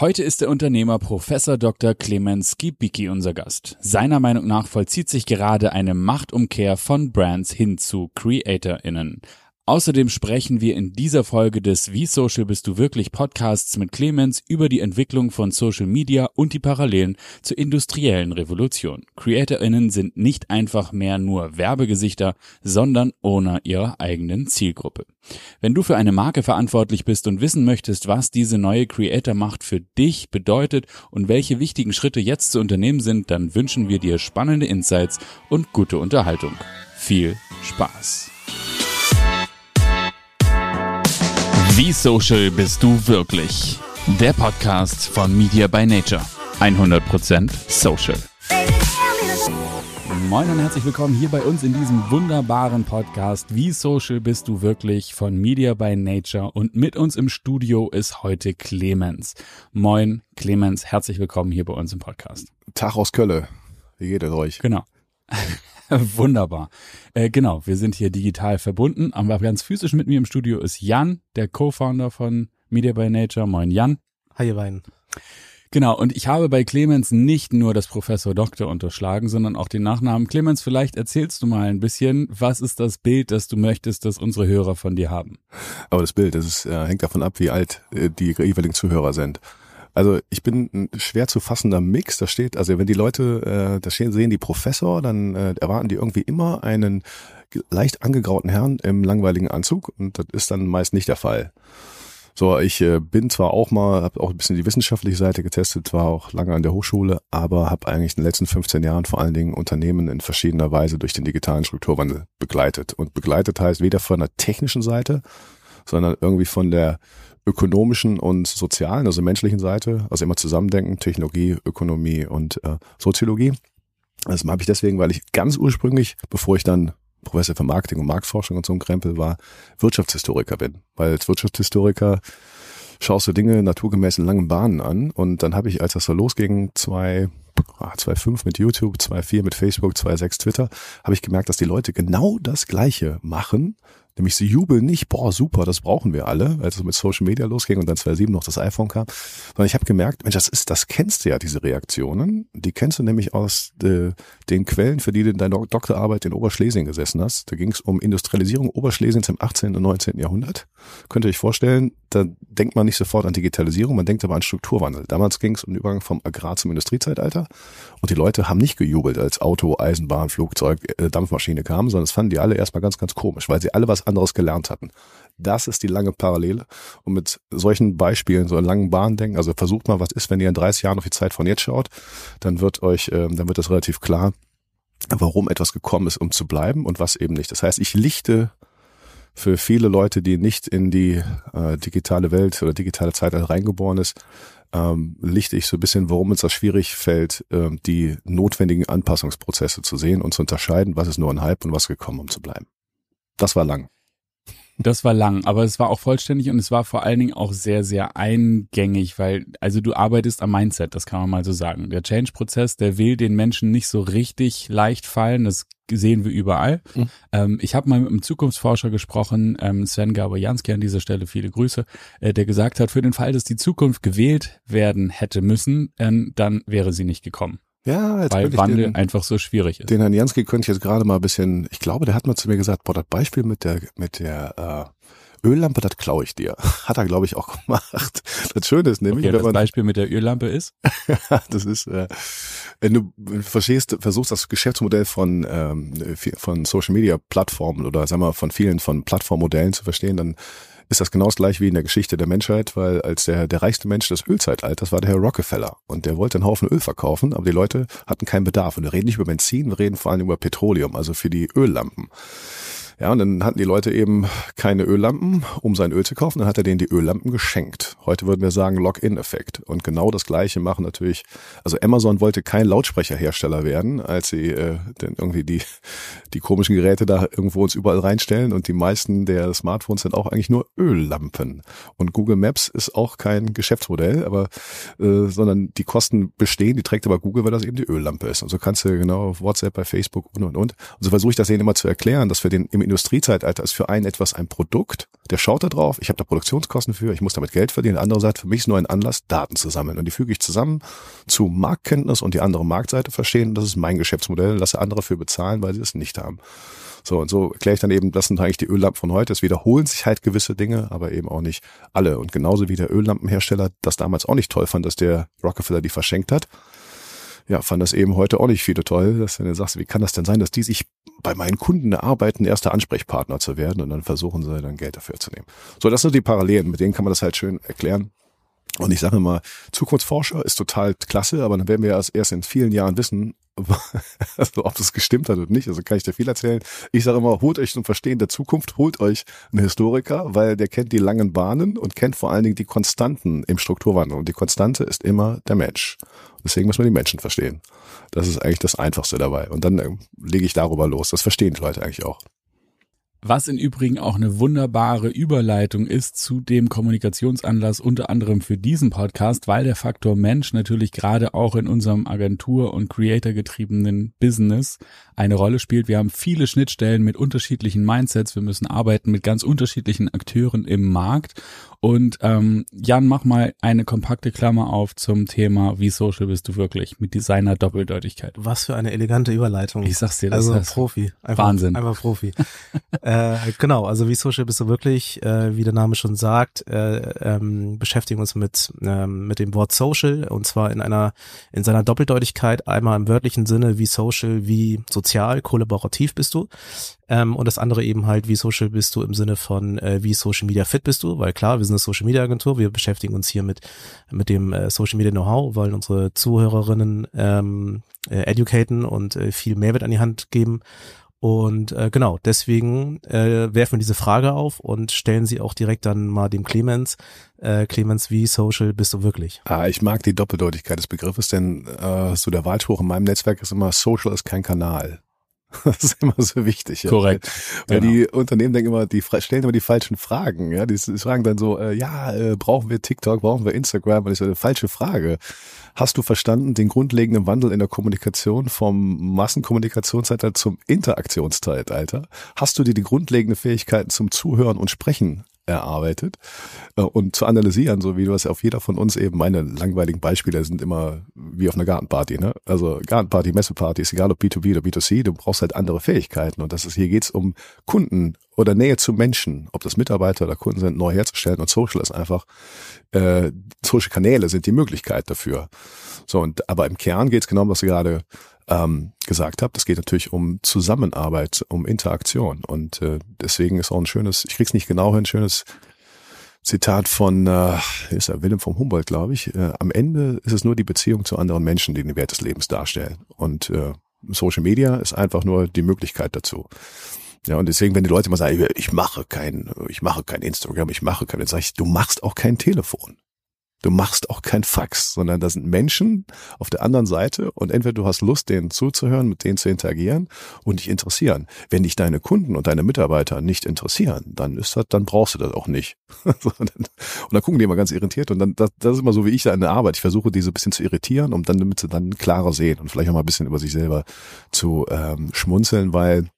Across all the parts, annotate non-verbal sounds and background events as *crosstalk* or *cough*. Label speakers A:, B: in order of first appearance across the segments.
A: Heute ist der Unternehmer Professor Dr. Clemens Skibicki unser Gast. Seiner Meinung nach vollzieht sich gerade eine Machtumkehr von Brands hin zu CreatorInnen. Außerdem sprechen wir in dieser Folge des Wie Social bist du wirklich Podcasts mit Clemens über die Entwicklung von Social Media und die Parallelen zur industriellen Revolution. CreatorInnen sind nicht einfach mehr nur Werbegesichter, sondern Owner ihrer eigenen Zielgruppe. Wenn du für eine Marke verantwortlich bist und wissen möchtest, was diese neue Creator-Macht für dich bedeutet und welche wichtigen Schritte jetzt zu unternehmen sind, dann wünschen wir dir spannende Insights und gute Unterhaltung. Viel Spaß! Wie social bist du wirklich? Der Podcast von Media by Nature. 100% social. Moin und herzlich willkommen hier bei uns in diesem wunderbaren Podcast Wie social bist du wirklich von Media by Nature und mit uns im Studio ist heute Clemens. Moin Clemens, herzlich willkommen hier bei uns im Podcast.
B: Tag aus Kölle. Wie geht es euch?
A: Genau. *laughs* Wunderbar. Äh, genau, wir sind hier digital verbunden, aber ganz physisch mit mir im Studio ist Jan, der Co-Founder von Media by Nature. Moin Jan.
C: Hi ihr beiden.
A: Genau, und ich habe bei Clemens nicht nur das Professor Doktor unterschlagen, sondern auch den Nachnamen. Clemens, vielleicht erzählst du mal ein bisschen, was ist das Bild, das du möchtest, dass unsere Hörer von dir haben?
B: Aber das Bild, das ist, äh, hängt davon ab, wie alt äh, die jeweiligen Zuhörer sind. Also ich bin ein schwer zu fassender Mix. Da steht, also wenn die Leute äh, da stehen, sehen die Professor, dann äh, erwarten die irgendwie immer einen leicht angegrauten Herrn im langweiligen Anzug und das ist dann meist nicht der Fall. So, ich äh, bin zwar auch mal, habe auch ein bisschen die wissenschaftliche Seite getestet, war auch lange an der Hochschule, aber habe eigentlich in den letzten 15 Jahren vor allen Dingen Unternehmen in verschiedener Weise durch den digitalen Strukturwandel begleitet. Und begleitet heißt weder von der technischen Seite, sondern irgendwie von der ökonomischen und sozialen, also menschlichen Seite, also immer zusammendenken, Technologie, Ökonomie und äh, Soziologie. Das habe ich deswegen, weil ich ganz ursprünglich, bevor ich dann Professor für Marketing und Marktforschung und so ein Krempel war, Wirtschaftshistoriker bin. Weil als Wirtschaftshistoriker schaust du Dinge naturgemäß in langen Bahnen an. Und dann habe ich, als das so losging, zwei 2.5 ah, mit YouTube, 2.4 mit Facebook, 2.6 Twitter, habe ich gemerkt, dass die Leute genau das Gleiche machen, Nämlich sie jubeln nicht, boah, super, das brauchen wir alle, als es mit Social Media losging und dann 2007 noch das iPhone kam. Sondern ich habe gemerkt, Mensch, das ist, das kennst du ja, diese Reaktionen. Die kennst du nämlich aus äh, den Quellen, für die du in deiner Doktorarbeit in Oberschlesien gesessen hast. Da ging es um Industrialisierung Oberschlesiens im 18. und 19. Jahrhundert. Könnt ihr euch vorstellen, da denkt man nicht sofort an Digitalisierung, man denkt aber an Strukturwandel. Damals ging es um den Übergang vom Agrar zum Industriezeitalter und die Leute haben nicht gejubelt, als Auto, Eisenbahn, Flugzeug, äh, Dampfmaschine kamen, sondern es fanden die alle erstmal ganz, ganz komisch, weil sie alle was anderes gelernt hatten. Das ist die lange Parallele. Und mit solchen Beispielen, so einen langen Bahn denken, also versucht mal, was ist, wenn ihr in 30 Jahren auf die Zeit von jetzt schaut, dann wird euch, äh, dann wird das relativ klar, warum etwas gekommen ist, um zu bleiben und was eben nicht. Das heißt, ich lichte für viele Leute, die nicht in die äh, digitale Welt oder digitale Zeitalter reingeboren ist, ähm, lichte ich so ein bisschen, warum uns das schwierig fällt, äh, die notwendigen Anpassungsprozesse zu sehen und zu unterscheiden, was ist nur ein Hype und was gekommen, um zu bleiben. Das war lang.
A: Das war lang, aber es war auch vollständig und es war vor allen Dingen auch sehr, sehr eingängig, weil, also du arbeitest am Mindset, das kann man mal so sagen. Der Change-Prozess, der will den Menschen nicht so richtig leicht fallen, das sehen wir überall. Mhm. Ähm, ich habe mal mit einem Zukunftsforscher gesprochen, ähm, Sven Gabojanski an dieser Stelle, viele Grüße, äh, der gesagt hat, für den Fall, dass die Zukunft gewählt werden hätte müssen, äh, dann wäre sie nicht gekommen.
B: Ja,
A: jetzt weil Wandel den, einfach so schwierig ist.
B: Den Herrn Jansky könnte ich jetzt gerade mal ein bisschen, ich glaube, der hat mal zu mir gesagt, boah, das Beispiel mit der, mit der äh, Öllampe, das klaue ich dir. *laughs* Hat er, glaube ich, auch gemacht. Das Schöne ist nämlich,
A: okay, wenn das Beispiel mit der Öllampe ist? *laughs*
B: das ist, äh, wenn du verstehst, versuchst das Geschäftsmodell von, ähm, von Social Media Plattformen oder sagen wir von vielen von Plattformmodellen zu verstehen, dann ist das genau das gleiche wie in der Geschichte der Menschheit, weil als der, der reichste Mensch des Ölzeitalters war der Herr Rockefeller und der wollte einen Haufen Öl verkaufen, aber die Leute hatten keinen Bedarf. Und wir reden nicht über Benzin, wir reden vor allem über Petroleum, also für die Öllampen. Ja, und dann hatten die Leute eben keine Öllampen, um sein Öl zu kaufen. Dann hat er denen die Öllampen geschenkt. Heute würden wir sagen Lock-in-Effekt. Und genau das Gleiche machen natürlich, also Amazon wollte kein Lautsprecherhersteller werden, als sie äh, denn irgendwie die, die komischen Geräte da irgendwo uns überall reinstellen. Und die meisten der Smartphones sind auch eigentlich nur Öllampen. Und Google Maps ist auch kein Geschäftsmodell, aber äh, sondern die Kosten bestehen, die trägt aber Google, weil das eben die Öllampe ist. Und so kannst du genau auf WhatsApp, bei Facebook und und und. Und so versuche ich das denen immer zu erklären, dass wir den im Industriezeitalter ist für einen etwas ein Produkt, der schaut da drauf, ich habe da Produktionskosten für, ich muss damit Geld verdienen. Der andere sagt, für mich ist nur ein Anlass, Daten zu sammeln. Und die füge ich zusammen zu Marktkenntnis und die andere Marktseite verstehen. Das ist mein Geschäftsmodell, lasse andere für bezahlen, weil sie es nicht haben. So, und so erkläre ich dann eben, das sind eigentlich die Öllampen von heute. Es wiederholen sich halt gewisse Dinge, aber eben auch nicht alle. Und genauso wie der Öllampenhersteller das damals auch nicht toll fand, dass der Rockefeller die verschenkt hat, ja, fand das eben heute auch nicht viele toll, dass du dann sagst, wie kann das denn sein, dass die sich bei meinen Kunden erarbeiten, erster Ansprechpartner zu werden und dann versuchen sie dann Geld dafür zu nehmen. So, das sind die Parallelen, mit denen kann man das halt schön erklären. Und ich sage immer, Zukunftsforscher ist total klasse, aber dann werden wir erst, erst in vielen Jahren wissen, also *laughs* ob das gestimmt hat oder nicht. Also kann ich dir viel erzählen. Ich sage immer, holt euch zum Verstehen der Zukunft, holt euch einen Historiker, weil der kennt die langen Bahnen und kennt vor allen Dingen die Konstanten im Strukturwandel. Und die Konstante ist immer der Mensch. Deswegen muss man die Menschen verstehen. Das ist eigentlich das Einfachste dabei. Und dann äh, lege ich darüber los. Das verstehen die Leute eigentlich auch.
A: Was im Übrigen auch eine wunderbare Überleitung ist zu dem Kommunikationsanlass unter anderem für diesen Podcast, weil der Faktor Mensch natürlich gerade auch in unserem Agentur- und Creator-getriebenen Business eine Rolle spielt. Wir haben viele Schnittstellen mit unterschiedlichen Mindsets. Wir müssen arbeiten mit ganz unterschiedlichen Akteuren im Markt und ähm, Jan, mach mal eine kompakte Klammer auf zum Thema, wie social bist du wirklich mit Designer Doppeldeutigkeit.
C: Was für eine elegante Überleitung.
A: Ich sag's dir, das
C: also heißt Profi.
A: Einfach, Wahnsinn.
C: Einfach Profi. *laughs* äh, genau, also wie social bist du wirklich, äh, wie der Name schon sagt, äh, ähm, beschäftigen uns mit ähm, mit dem Wort social und zwar in einer in seiner Doppeldeutigkeit einmal im wörtlichen Sinne wie social, wie sozial, kollaborativ bist du ähm, und das andere eben halt, wie social bist du im Sinne von, äh, wie Social Media fit bist du, weil klar, wir sind eine Social Media Agentur, wir beschäftigen uns hier mit, mit dem äh, Social Media Know-how, wollen unsere Zuhörerinnen ähm, äh, educaten und äh, viel Mehrwert an die Hand geben. Und äh, genau, deswegen äh, werfen wir diese Frage auf und stellen sie auch direkt dann mal dem Clemens. Äh, Clemens, wie social bist du wirklich?
B: Ah, ich mag die Doppeldeutigkeit des Begriffes, denn äh, so der Wahlspruch in meinem Netzwerk ist immer, social ist kein Kanal. *laughs* Das ist immer so wichtig.
A: Ja. Korrekt.
B: Weil genau. die Unternehmen denken immer, die stellen immer die falschen Fragen. Ja, die, fragen dann so, äh, ja, äh, brauchen wir TikTok, brauchen wir Instagram? Und ich so, eine falsche Frage. Hast du verstanden den grundlegenden Wandel in der Kommunikation vom Massenkommunikationszeitalter zum Interaktionszeitalter? Hast du dir die grundlegenden Fähigkeiten zum Zuhören und Sprechen erarbeitet äh, und zu analysieren, so wie du es auf jeder von uns eben, meine langweiligen Beispiele sind immer wie auf einer Gartenparty, ne? Also Gartenparty, Messeparty, ist egal ob B2B oder B2C, du brauchst halt andere Fähigkeiten und das ist, hier geht's um Kunden oder Nähe zu Menschen, ob das Mitarbeiter oder Kunden sind, neu herzustellen und Social ist einfach, äh, Social Kanäle sind die Möglichkeit dafür. So, und aber im Kern geht's genau, was du gerade ähm, gesagt habt. Es geht natürlich um Zusammenarbeit, um Interaktion. Und äh, deswegen ist auch ein schönes, ich krieg's nicht genau hin, schönes Zitat von äh, ist er Willem vom Humboldt, glaube ich. Äh, am Ende ist es nur die Beziehung zu anderen Menschen, die den Wert des Lebens darstellen. Und äh, Social Media ist einfach nur die Möglichkeit dazu. Ja, und deswegen, wenn die Leute mal sagen, ich mache kein, ich mache kein Instagram, ich mache kein, dann sage ich, du machst auch kein Telefon. Du machst auch kein Fax, sondern da sind Menschen auf der anderen Seite und entweder du hast Lust, denen zuzuhören, mit denen zu interagieren und dich interessieren. Wenn dich deine Kunden und deine Mitarbeiter nicht interessieren, dann ist das, dann brauchst du das auch nicht. *laughs* und dann gucken die immer ganz irritiert und dann, das, das ist immer so wie ich da in der Arbeit. Ich versuche, diese ein bisschen zu irritieren, um dann, damit sie dann klarer sehen und vielleicht auch mal ein bisschen über sich selber zu ähm, schmunzeln, weil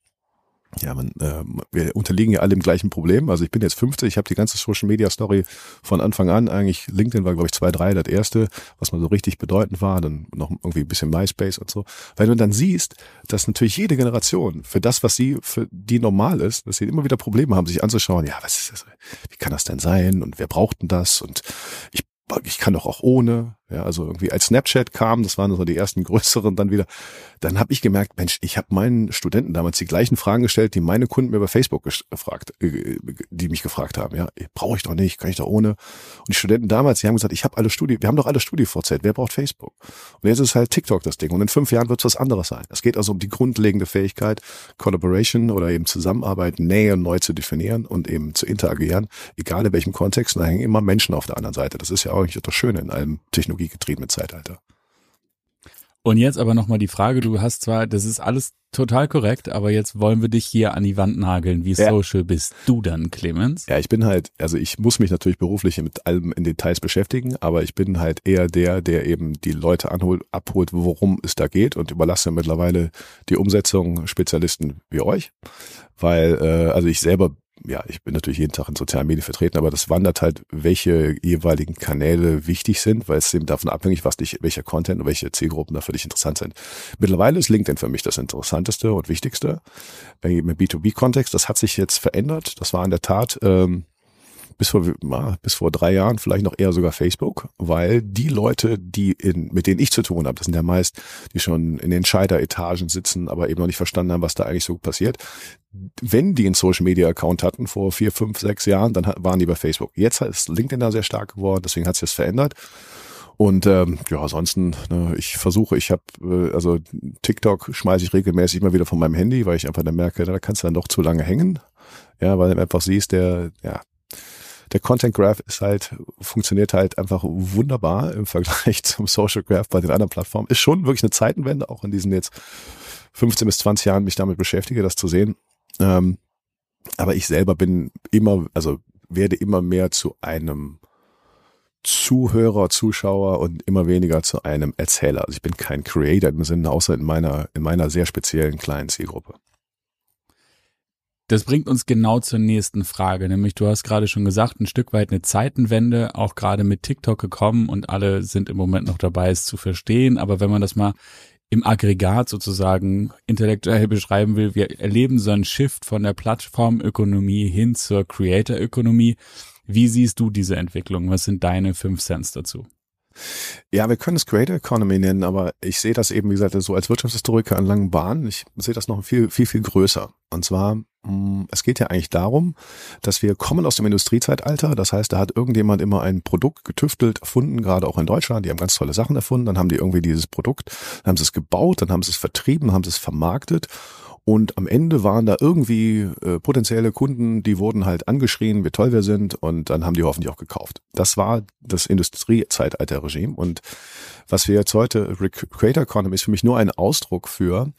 B: ja, man, äh, wir unterliegen ja alle im gleichen Problem. Also ich bin jetzt 50, ich habe die ganze Social Media Story von Anfang an eigentlich. LinkedIn war glaube ich zwei, drei das erste, was mal so richtig bedeutend war. Dann noch irgendwie ein bisschen MySpace und so. Weil du dann siehst, dass natürlich jede Generation für das, was sie für die normal ist, dass sie immer wieder Probleme haben, sich anzuschauen. Ja, was ist das? Wie kann das denn sein? Und wer braucht denn das? Und ich ich kann doch auch ohne. Ja, also irgendwie als Snapchat kam, das waren so die ersten größeren dann wieder, dann habe ich gemerkt, Mensch, ich habe meinen Studenten damals die gleichen Fragen gestellt, die meine Kunden mir über Facebook gefragt, äh, die mich gefragt haben. Ja, brauche ich doch nicht, kann ich doch ohne. Und die Studenten damals, die haben gesagt, ich habe alle Studie, wir haben doch alle StudiVZ, wer braucht Facebook? Und jetzt ist halt TikTok das Ding. Und in fünf Jahren wird es was anderes sein. Es geht also um die grundlegende Fähigkeit, Collaboration oder eben Zusammenarbeit, Nähe neu zu definieren und eben zu interagieren, egal in welchem Kontext. Und da hängen immer Menschen auf der anderen Seite. Das ist ja auch das Schöne in einem Technologie technologiegetriebene Zeitalter.
A: Und jetzt aber nochmal die Frage, du hast zwar, das ist alles total korrekt, aber jetzt wollen wir dich hier an die Wand nageln. Wie ja. social bist du dann, Clemens?
B: Ja, ich bin halt, also ich muss mich natürlich beruflich mit allem in Details beschäftigen, aber ich bin halt eher der, der eben die Leute anholt, abholt, worum es da geht und überlasse mittlerweile die Umsetzung Spezialisten wie euch. Weil, äh, also ich selber ja, ich bin natürlich jeden Tag in sozialen Medien vertreten, aber das wandert halt, welche jeweiligen Kanäle wichtig sind, weil es eben davon abhängig, was dich, welcher Content und welche Zielgruppen da für dich interessant sind. Mittlerweile ist LinkedIn für mich das Interessanteste und Wichtigste im B2B-Kontext. Das hat sich jetzt verändert. Das war in der Tat ähm, bis vor, bis vor drei Jahren vielleicht noch eher sogar Facebook, weil die Leute, die in, mit denen ich zu tun habe, das sind ja meist, die schon in den Scheiteretagen sitzen, aber eben noch nicht verstanden haben, was da eigentlich so passiert. Wenn die einen Social Media Account hatten vor vier, fünf, sechs Jahren, dann waren die bei Facebook. Jetzt ist LinkedIn da sehr stark geworden, deswegen hat sich das verändert. Und ähm, ja, ansonsten, ne, ich versuche, ich habe, äh, also TikTok schmeiße ich regelmäßig immer wieder von meinem Handy, weil ich einfach dann merke, da kannst du dann doch zu lange hängen. Ja, weil du einfach siehst, der, ja, der Content Graph ist halt, funktioniert halt einfach wunderbar im Vergleich *laughs* zum Social Graph bei den anderen Plattformen. Ist schon wirklich eine Zeitenwende, auch in diesen jetzt 15 bis 20 Jahren mich damit beschäftige, das zu sehen. Ähm, aber ich selber bin immer, also werde immer mehr zu einem Zuhörer, Zuschauer und immer weniger zu einem Erzähler. Also ich bin kein Creator im Sinne, außer in meiner, in meiner sehr speziellen kleinen Zielgruppe.
A: Das bringt uns genau zur nächsten Frage, nämlich du hast gerade schon gesagt, ein Stück weit eine Zeitenwende, auch gerade mit TikTok gekommen und alle sind im Moment noch dabei, es zu verstehen. Aber wenn man das mal im Aggregat sozusagen intellektuell beschreiben will, wir erleben so einen Shift von der Plattformökonomie hin zur Creator-Ökonomie. Wie siehst du diese Entwicklung? Was sind deine fünf Cents dazu?
B: Ja, wir können es Creator Economy nennen, aber ich sehe das eben, wie gesagt, so als Wirtschaftshistoriker an langen Bahnen. Ich sehe das noch viel, viel, viel größer. Und zwar, mm, es geht ja eigentlich darum, dass wir kommen aus dem Industriezeitalter. Das heißt, da hat irgendjemand immer ein Produkt getüftelt, erfunden, gerade auch in Deutschland. Die haben ganz tolle Sachen erfunden. Dann haben die irgendwie dieses Produkt, dann haben sie es gebaut, dann haben sie es vertrieben, haben sie es vermarktet. Und am Ende waren da irgendwie äh, potenzielle Kunden, die wurden halt angeschrien, wie toll wir sind, und dann haben die hoffentlich auch gekauft. Das war das Industriezeitalter-Regime. Und was wir jetzt heute, Creator Economy ist für mich nur ein Ausdruck für,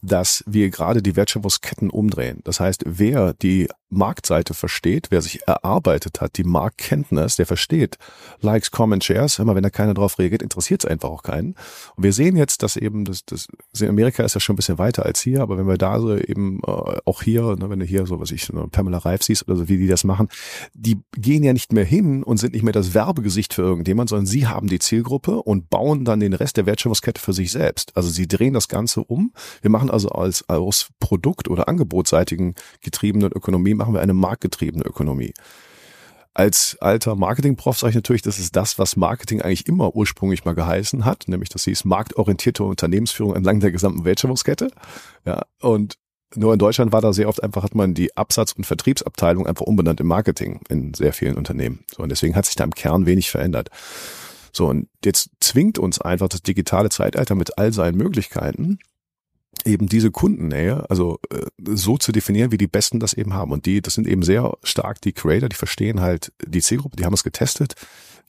B: dass wir gerade die Wertschöpfungsketten umdrehen. Das heißt, wer die Marktseite versteht, wer sich erarbeitet hat, die Marktkenntnis, der versteht Likes, Comments, Shares. Immer wenn da keiner drauf reagiert, interessiert es einfach auch keinen. Und wir sehen jetzt, dass eben das, das Amerika ist ja schon ein bisschen weiter als hier, aber wenn wir da so eben äh, auch hier, ne, wenn du hier so was ich so Pamela Reif siehst oder so, wie die das machen, die gehen ja nicht mehr hin und sind nicht mehr das Werbegesicht für irgendjemand, sondern sie haben die Zielgruppe und bauen dann den Rest der Wertschöpfungskette für sich selbst. Also sie drehen das Ganze um. Wir machen also als aus Produkt- oder Angebotsseitigen getriebenen Ökonomie machen wir eine marktgetriebene Ökonomie. Als alter Marketingprof sage ich natürlich, das ist das, was Marketing eigentlich immer ursprünglich mal geheißen hat, nämlich das hieß marktorientierte Unternehmensführung entlang der gesamten Wertschöpfungskette. Ja, und nur in Deutschland war da sehr oft einfach, hat man die Absatz- und Vertriebsabteilung einfach umbenannt im Marketing in sehr vielen Unternehmen. So, und deswegen hat sich da im Kern wenig verändert. So, und jetzt zwingt uns einfach das digitale Zeitalter mit all seinen Möglichkeiten, eben diese Kundennähe, also äh, so zu definieren, wie die Besten das eben haben. Und die, das sind eben sehr stark die Creator, die verstehen halt die Zielgruppe, die haben es getestet.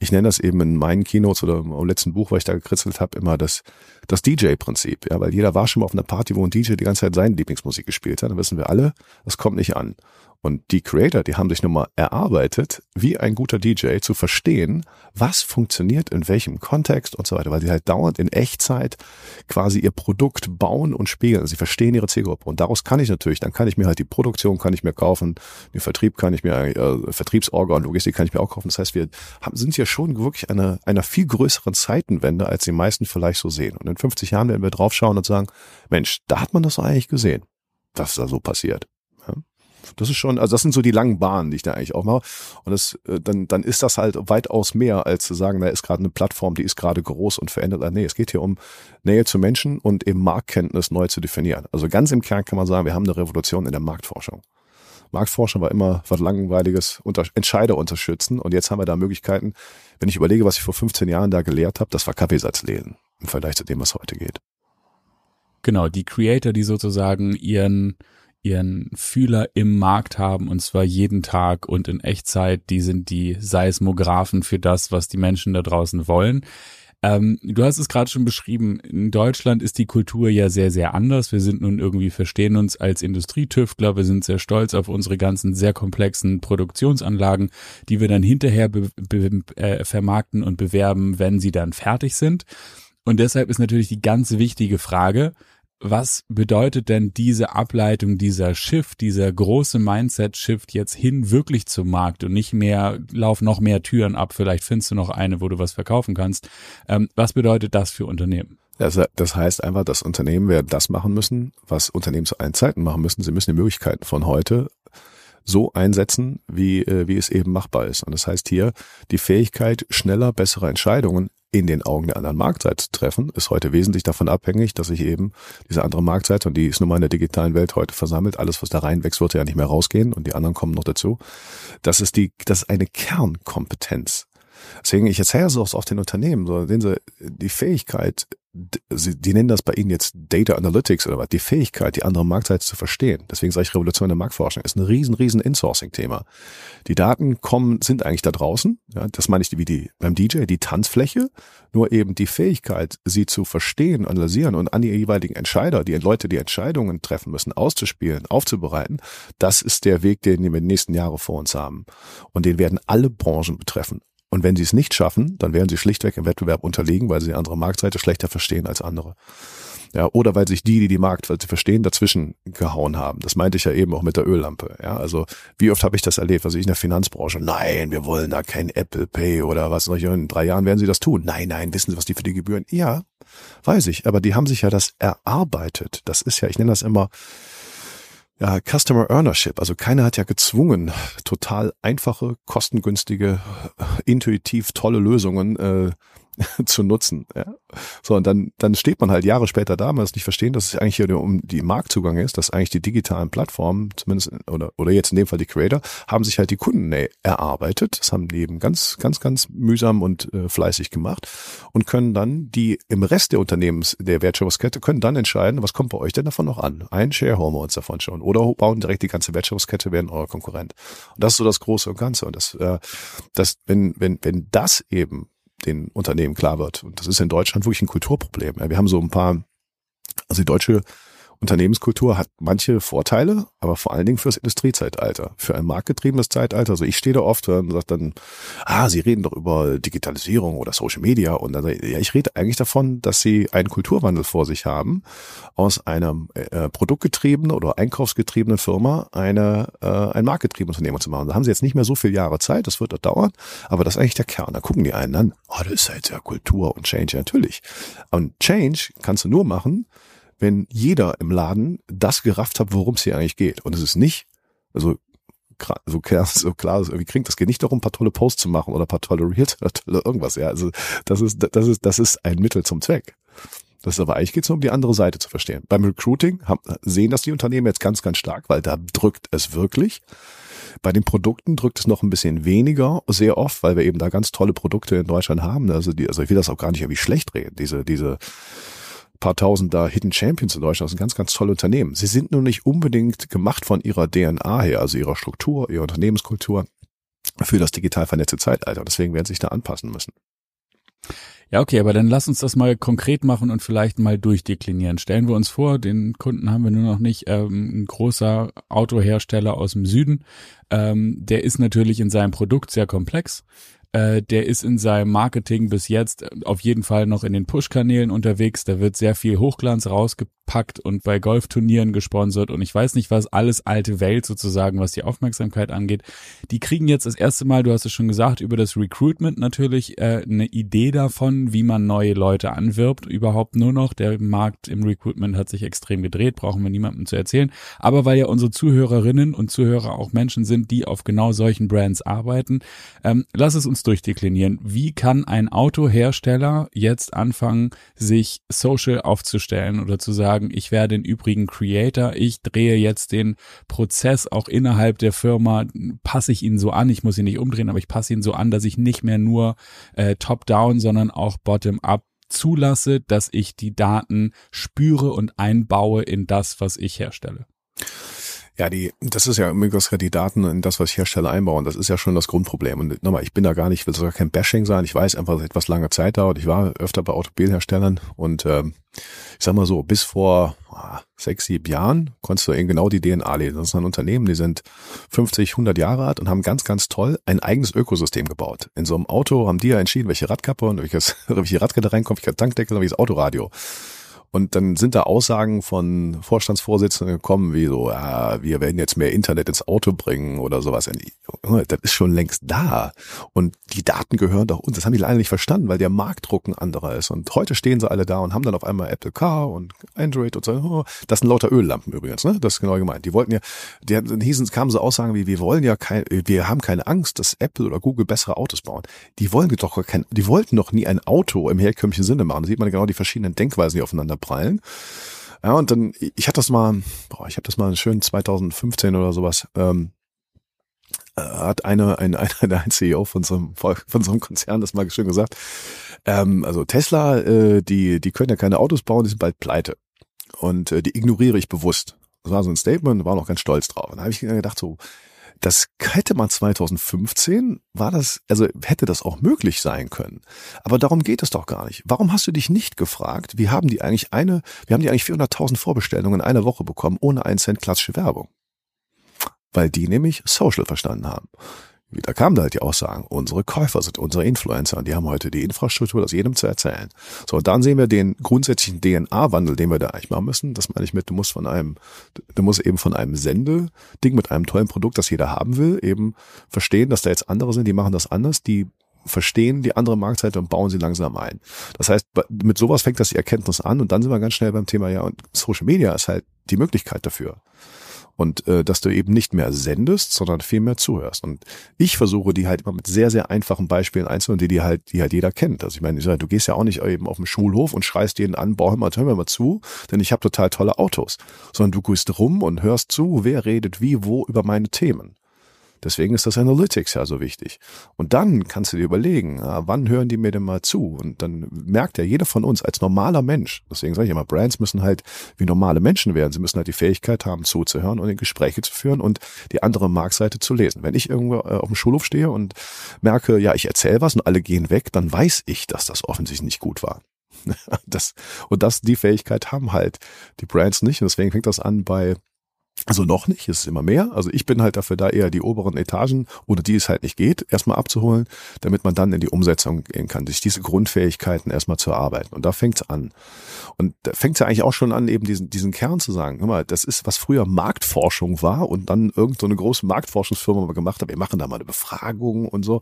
B: Ich nenne das eben in meinen Keynotes oder im letzten Buch, was ich da gekritzelt habe, immer das, das DJ-Prinzip. Ja, weil jeder war schon mal auf einer Party, wo ein DJ die ganze Zeit seine Lieblingsmusik gespielt hat. Dann wissen wir alle, das kommt nicht an. Und die Creator, die haben sich nun mal erarbeitet, wie ein guter DJ zu verstehen, was funktioniert in welchem Kontext und so weiter, weil sie halt dauernd in Echtzeit quasi ihr Produkt bauen und spiegeln. Sie verstehen ihre Zielgruppe. Und daraus kann ich natürlich, dann kann ich mir halt die Produktion kann ich mir kaufen, den Vertrieb kann ich mir, äh, Vertriebsorgan und Logistik kann ich mir auch kaufen. Das heißt, wir haben, sind ja schon wirklich einer, einer viel größeren Zeitenwende, als die meisten vielleicht so sehen. Und in 50 Jahren werden wir draufschauen und sagen, Mensch, da hat man das eigentlich gesehen, was da so passiert. Das ist schon, also das sind so die langen Bahnen, die ich da eigentlich auch mache. Und das, äh, dann, dann ist das halt weitaus mehr, als zu sagen, da ist gerade eine Plattform, die ist gerade groß und verändert. Nee, es geht hier um Nähe zu Menschen und eben Marktkenntnis neu zu definieren. Also ganz im Kern kann man sagen, wir haben eine Revolution in der Marktforschung. Marktforschung war immer was langweiliges unter Entscheider unterstützen und jetzt haben wir da Möglichkeiten. Wenn ich überlege, was ich vor 15 Jahren da gelehrt habe, das war Kaffeesatzlesen im Vergleich zu dem, was heute geht.
A: Genau, die Creator, die sozusagen ihren ihren Fühler im Markt haben und zwar jeden Tag und in Echtzeit. Die sind die Seismographen für das, was die Menschen da draußen wollen. Ähm, du hast es gerade schon beschrieben, in Deutschland ist die Kultur ja sehr, sehr anders. Wir sind nun irgendwie, verstehen uns als Industrietüftler, wir sind sehr stolz auf unsere ganzen sehr komplexen Produktionsanlagen, die wir dann hinterher äh, vermarkten und bewerben, wenn sie dann fertig sind. Und deshalb ist natürlich die ganz wichtige Frage, was bedeutet denn diese Ableitung, dieser Shift, dieser große Mindset-Shift jetzt hin wirklich zum Markt und nicht mehr, lauf noch mehr Türen ab, vielleicht findest du noch eine, wo du was verkaufen kannst. Ähm, was bedeutet das für Unternehmen?
B: Das, das heißt einfach, dass Unternehmen werden das machen müssen, was Unternehmen zu allen Zeiten machen müssen. Sie müssen die Möglichkeiten von heute so einsetzen, wie, äh, wie es eben machbar ist. Und das heißt hier, die Fähigkeit, schneller, bessere Entscheidungen in den Augen der anderen Marktseite zu treffen, ist heute wesentlich davon abhängig, dass ich eben diese andere Marktseite, und die ist nun mal in der digitalen Welt heute versammelt, alles, was da reinwächst, wird ja nicht mehr rausgehen und die anderen kommen noch dazu. Das ist die, das ist eine Kernkompetenz. Deswegen, ich erzähle so auf den Unternehmen, so, sehen Sie, die Fähigkeit, Sie, die nennen das bei Ihnen jetzt Data Analytics oder was, die Fähigkeit, die andere Marktseite zu verstehen. Deswegen sage ich Revolution der Marktforschung, ist ein riesen, riesen Insourcing-Thema. Die Daten kommen, sind eigentlich da draußen. Ja, das meine ich wie die beim DJ, die Tanzfläche. Nur eben die Fähigkeit, sie zu verstehen, analysieren und an die jeweiligen Entscheider, die Leute, die Entscheidungen treffen müssen, auszuspielen, aufzubereiten, das ist der Weg, den wir in den nächsten Jahre vor uns haben. Und den werden alle Branchen betreffen. Und wenn sie es nicht schaffen, dann werden sie schlichtweg im Wettbewerb unterlegen, weil sie andere Marktseite schlechter verstehen als andere. Ja, oder weil sich die, die die Marktseite verstehen, dazwischen gehauen haben. Das meinte ich ja eben auch mit der Öllampe. Ja, also wie oft habe ich das erlebt, was ich in der Finanzbranche? Nein, wir wollen da kein Apple Pay oder was noch. In drei Jahren werden sie das tun. Nein, nein, wissen Sie, was die für die Gebühren? Ja, weiß ich. Aber die haben sich ja das erarbeitet. Das ist ja, ich nenne das immer ja, Customer Ownership. Also keiner hat ja gezwungen, total einfache, kostengünstige, intuitiv tolle Lösungen äh, *laughs* zu nutzen. Ja. So, und dann, dann steht man halt Jahre später da, man es nicht verstehen, dass es eigentlich hier um die Marktzugang ist, dass eigentlich die digitalen Plattformen, zumindest, oder, oder jetzt in dem Fall die Creator, haben sich halt die Kunden erarbeitet. Das haben die eben ganz, ganz, ganz mühsam und äh, fleißig gemacht und können dann die im Rest der Unternehmens, der Wertschöpfungskette, können dann entscheiden, was kommt bei euch denn davon noch an? Ein Share holen wir uns davon schon. Oder bauen direkt die ganze Wertschöpfungskette, werden euer Konkurrent. Und das ist so das Große und Ganze. Und das, äh, das, wenn, wenn, wenn das eben den Unternehmen klar wird. Und das ist in Deutschland wirklich ein Kulturproblem. Wir haben so ein paar, also die deutsche Unternehmenskultur hat manche Vorteile, aber vor allen Dingen fürs Industriezeitalter, für ein marktgetriebenes Zeitalter. Also ich stehe da oft und sage dann, ah, Sie reden doch über Digitalisierung oder Social Media und dann, ja, ich rede eigentlich davon, dass Sie einen Kulturwandel vor sich haben, aus einer äh, produktgetriebenen oder einkaufsgetriebenen Firma eine äh, ein marktgetriebenes Unternehmen zu machen. Da haben Sie jetzt nicht mehr so viele Jahre Zeit, das wird dauern, aber das ist eigentlich der Kern. Da gucken die einen dann, oh, das ist halt ja Kultur und Change, natürlich. Und Change kannst du nur machen, wenn jeder im Laden das gerafft hat, worum es hier eigentlich geht. Und es ist nicht, also so klar, *laughs* so klar irgendwie klingt, das geht nicht darum, paar tolle Posts zu machen oder paar tolle Reels oder tolle irgendwas. Ja, also das ist, das ist, das ist ein Mittel zum Zweck. Das ist aber eigentlich geht es nur um die andere Seite zu verstehen. Beim Recruiting haben, sehen das die Unternehmen jetzt ganz, ganz stark, weil da drückt es wirklich. Bei den Produkten drückt es noch ein bisschen weniger, sehr oft, weil wir eben da ganz tolle Produkte in Deutschland haben. Also die, also ich will das auch gar nicht irgendwie schlecht reden. Diese, diese paar tausend da Hidden Champions in Deutschland. Das sind ganz, ganz tolle Unternehmen. Sie sind nur nicht unbedingt gemacht von ihrer DNA her, also ihrer Struktur, ihrer Unternehmenskultur für das digital vernetzte Zeitalter. Deswegen werden sie sich da anpassen müssen.
A: Ja, okay, aber dann lass uns das mal konkret machen und vielleicht mal durchdeklinieren. Stellen wir uns vor, den Kunden haben wir nur noch nicht, ähm, ein großer Autohersteller aus dem Süden, ähm, der ist natürlich in seinem Produkt sehr komplex. Äh, der ist in seinem Marketing bis jetzt auf jeden Fall noch in den Push-Kanälen unterwegs. Da wird sehr viel Hochglanz rausgepackt und bei Golfturnieren gesponsert und ich weiß nicht was, alles alte Welt sozusagen, was die Aufmerksamkeit angeht. Die kriegen jetzt das erste Mal, du hast es schon gesagt, über das Recruitment natürlich äh, eine Idee davon, wie man neue Leute anwirbt. Überhaupt nur noch. Der Markt im Recruitment hat sich extrem gedreht, brauchen wir niemandem zu erzählen. Aber weil ja unsere Zuhörerinnen und Zuhörer auch Menschen sind, die auf genau solchen Brands arbeiten, ähm, lass es uns uns durchdeklinieren. Wie kann ein Autohersteller jetzt anfangen, sich social aufzustellen oder zu sagen, ich werde den übrigen Creator, ich drehe jetzt den Prozess auch innerhalb der Firma, passe ich ihn so an, ich muss ihn nicht umdrehen, aber ich passe ihn so an, dass ich nicht mehr nur äh, top-down, sondern auch bottom-up zulasse, dass ich die Daten spüre und einbaue in das, was ich herstelle.
B: Ja, die, das ist ja die Daten in das, was Hersteller einbauen, das ist ja schon das Grundproblem. Und nochmal, ich bin da gar nicht, will sogar kein Bashing sein. Ich weiß einfach, dass etwas lange Zeit dauert. Ich war öfter bei Automobilherstellern und ähm, ich sag mal so, bis vor ah, sechs, sieben Jahren konntest du eben genau die DNA lesen. Das ist ein Unternehmen, die sind 50, 100 Jahre alt und haben ganz, ganz toll ein eigenes Ökosystem gebaut. In so einem Auto haben die ja entschieden, welche Radkappe und welches, *laughs* welche Radkette reinkommt, welcher Tankdeckel und welches Autoradio. Und dann sind da Aussagen von Vorstandsvorsitzenden gekommen, wie so, ja, wir werden jetzt mehr Internet ins Auto bringen oder sowas. Das ist schon längst da. Und die Daten gehören doch uns. Das haben die leider nicht verstanden, weil der Marktdruck ein anderer ist. Und heute stehen sie alle da und haben dann auf einmal Apple Car und Android und so. Oh, das sind lauter Öllampen übrigens, ne? Das ist genau gemeint. Die wollten ja, die hatten, hießen, kamen so Aussagen wie, wir wollen ja kein, wir haben keine Angst, dass Apple oder Google bessere Autos bauen. Die wollen doch kein, die wollten doch nie ein Auto im herkömmlichen Sinne machen. Da sieht man genau die verschiedenen Denkweisen, die aufeinander prallen. Ja, und dann, ich hatte das mal, boah, ich habe das mal schön 2015 oder sowas, ähm, äh, hat eine, ein, *laughs* einer, ein CEO von so, einem, von so einem Konzern das mal schön gesagt. Ähm, also Tesla, äh, die, die können ja keine Autos bauen, die sind bald pleite. Und äh, die ignoriere ich bewusst. Das war so ein Statement, war noch ganz stolz drauf. Und da habe ich gedacht, so, das hätte man 2015, war das, also hätte das auch möglich sein können. Aber darum geht es doch gar nicht. Warum hast du dich nicht gefragt, wie haben die eigentlich eine, wir haben die eigentlich 400.000 Vorbestellungen in einer Woche bekommen, ohne einen Cent klassische Werbung? Weil die nämlich Social verstanden haben. Wieder kam da halt die Aussagen, unsere Käufer sind unsere Influencer und die haben heute die Infrastruktur, das jedem zu erzählen. So, und dann sehen wir den grundsätzlichen DNA-Wandel, den wir da eigentlich machen müssen. Das meine ich mit, du musst von einem, du musst eben von einem Sendeding mit einem tollen Produkt, das jeder haben will, eben verstehen, dass da jetzt andere sind, die machen das anders, die verstehen die andere Marktseite und bauen sie langsam ein. Das heißt, mit sowas fängt das die Erkenntnis an und dann sind wir ganz schnell beim Thema, ja, und Social Media ist halt die Möglichkeit dafür und äh, dass du eben nicht mehr sendest, sondern viel mehr zuhörst. Und ich versuche die halt immer mit sehr, sehr einfachen Beispielen einzuholen, die die halt, die halt jeder kennt. Also ich meine, du gehst ja auch nicht eben auf den Schulhof und schreist jeden an, bau mal, hör mir mal zu, denn ich habe total tolle Autos, sondern du gehst rum und hörst zu, wer redet wie, wo über meine Themen. Deswegen ist das Analytics ja so wichtig. Und dann kannst du dir überlegen, ja, wann hören die mir denn mal zu? Und dann merkt ja jeder von uns als normaler Mensch, deswegen sage ich immer, Brands müssen halt wie normale Menschen werden. Sie müssen halt die Fähigkeit haben, zuzuhören und in Gespräche zu führen und die andere Marktseite zu lesen. Wenn ich irgendwo äh, auf dem Schulhof stehe und merke, ja, ich erzähle was und alle gehen weg, dann weiß ich, dass das offensichtlich nicht gut war. *laughs* Das, und das, die Fähigkeit haben halt die Brands nicht. Und deswegen fängt das an bei also noch nicht, es ist immer mehr. Also ich bin halt dafür da, eher die oberen Etagen, ohne die es halt nicht geht, erstmal abzuholen, damit man dann in die Umsetzung gehen kann, sich diese Grundfähigkeiten erstmal zu erarbeiten. Und da fängt es an. Und da fängt es ja eigentlich auch schon an, eben diesen, diesen Kern zu sagen. Hör mal, das ist, was früher Marktforschung war und dann irgend so große Marktforschungsfirma gemacht hat, wir machen da mal eine Befragung und so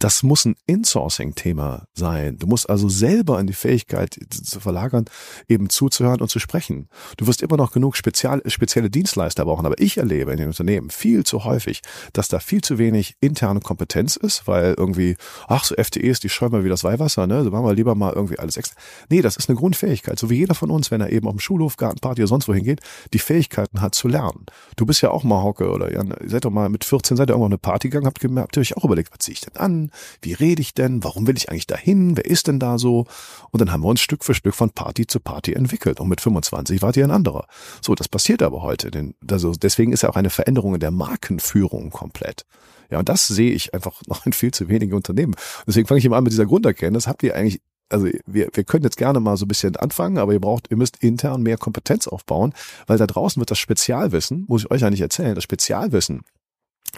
B: das muss ein Insourcing-Thema sein. Du musst also selber in die Fähigkeit zu verlagern, eben zuzuhören und zu sprechen. Du wirst immer noch genug spezial, spezielle Dienstleister brauchen, aber ich erlebe in den Unternehmen viel zu häufig, dass da viel zu wenig interne Kompetenz ist, weil irgendwie, ach, so FTEs, die schäumen wie das Weihwasser, ne? So machen wir lieber mal irgendwie alles extra. Nee, das ist eine Grundfähigkeit. So wie jeder von uns, wenn er eben auf dem Schulhof, Gartenparty oder sonst wohin geht, die Fähigkeiten hat zu lernen. Du bist ja auch mal Hauke oder Jan, seid doch mal mit 14, seid ihr irgendwann eine Party gegangen, habt, habt ihr euch auch überlegt, was ziehe ich denn an? Wie rede ich denn? Warum will ich eigentlich dahin? Wer ist denn da so? Und dann haben wir uns Stück für Stück von Party zu Party entwickelt. Und mit 25 wart ihr ein anderer. So, das passiert aber heute. Denn, also deswegen ist ja auch eine Veränderung in der Markenführung komplett. Ja, und das sehe ich einfach *laughs* noch in viel zu wenigen Unternehmen. Deswegen fange ich immer an mit dieser Grunderkenntnis. Habt ihr eigentlich also wir, wir können jetzt gerne mal so ein bisschen anfangen, aber ihr braucht, ihr müsst intern mehr Kompetenz aufbauen, weil da draußen wird das Spezialwissen, muss ich euch ja nicht erzählen, das Spezialwissen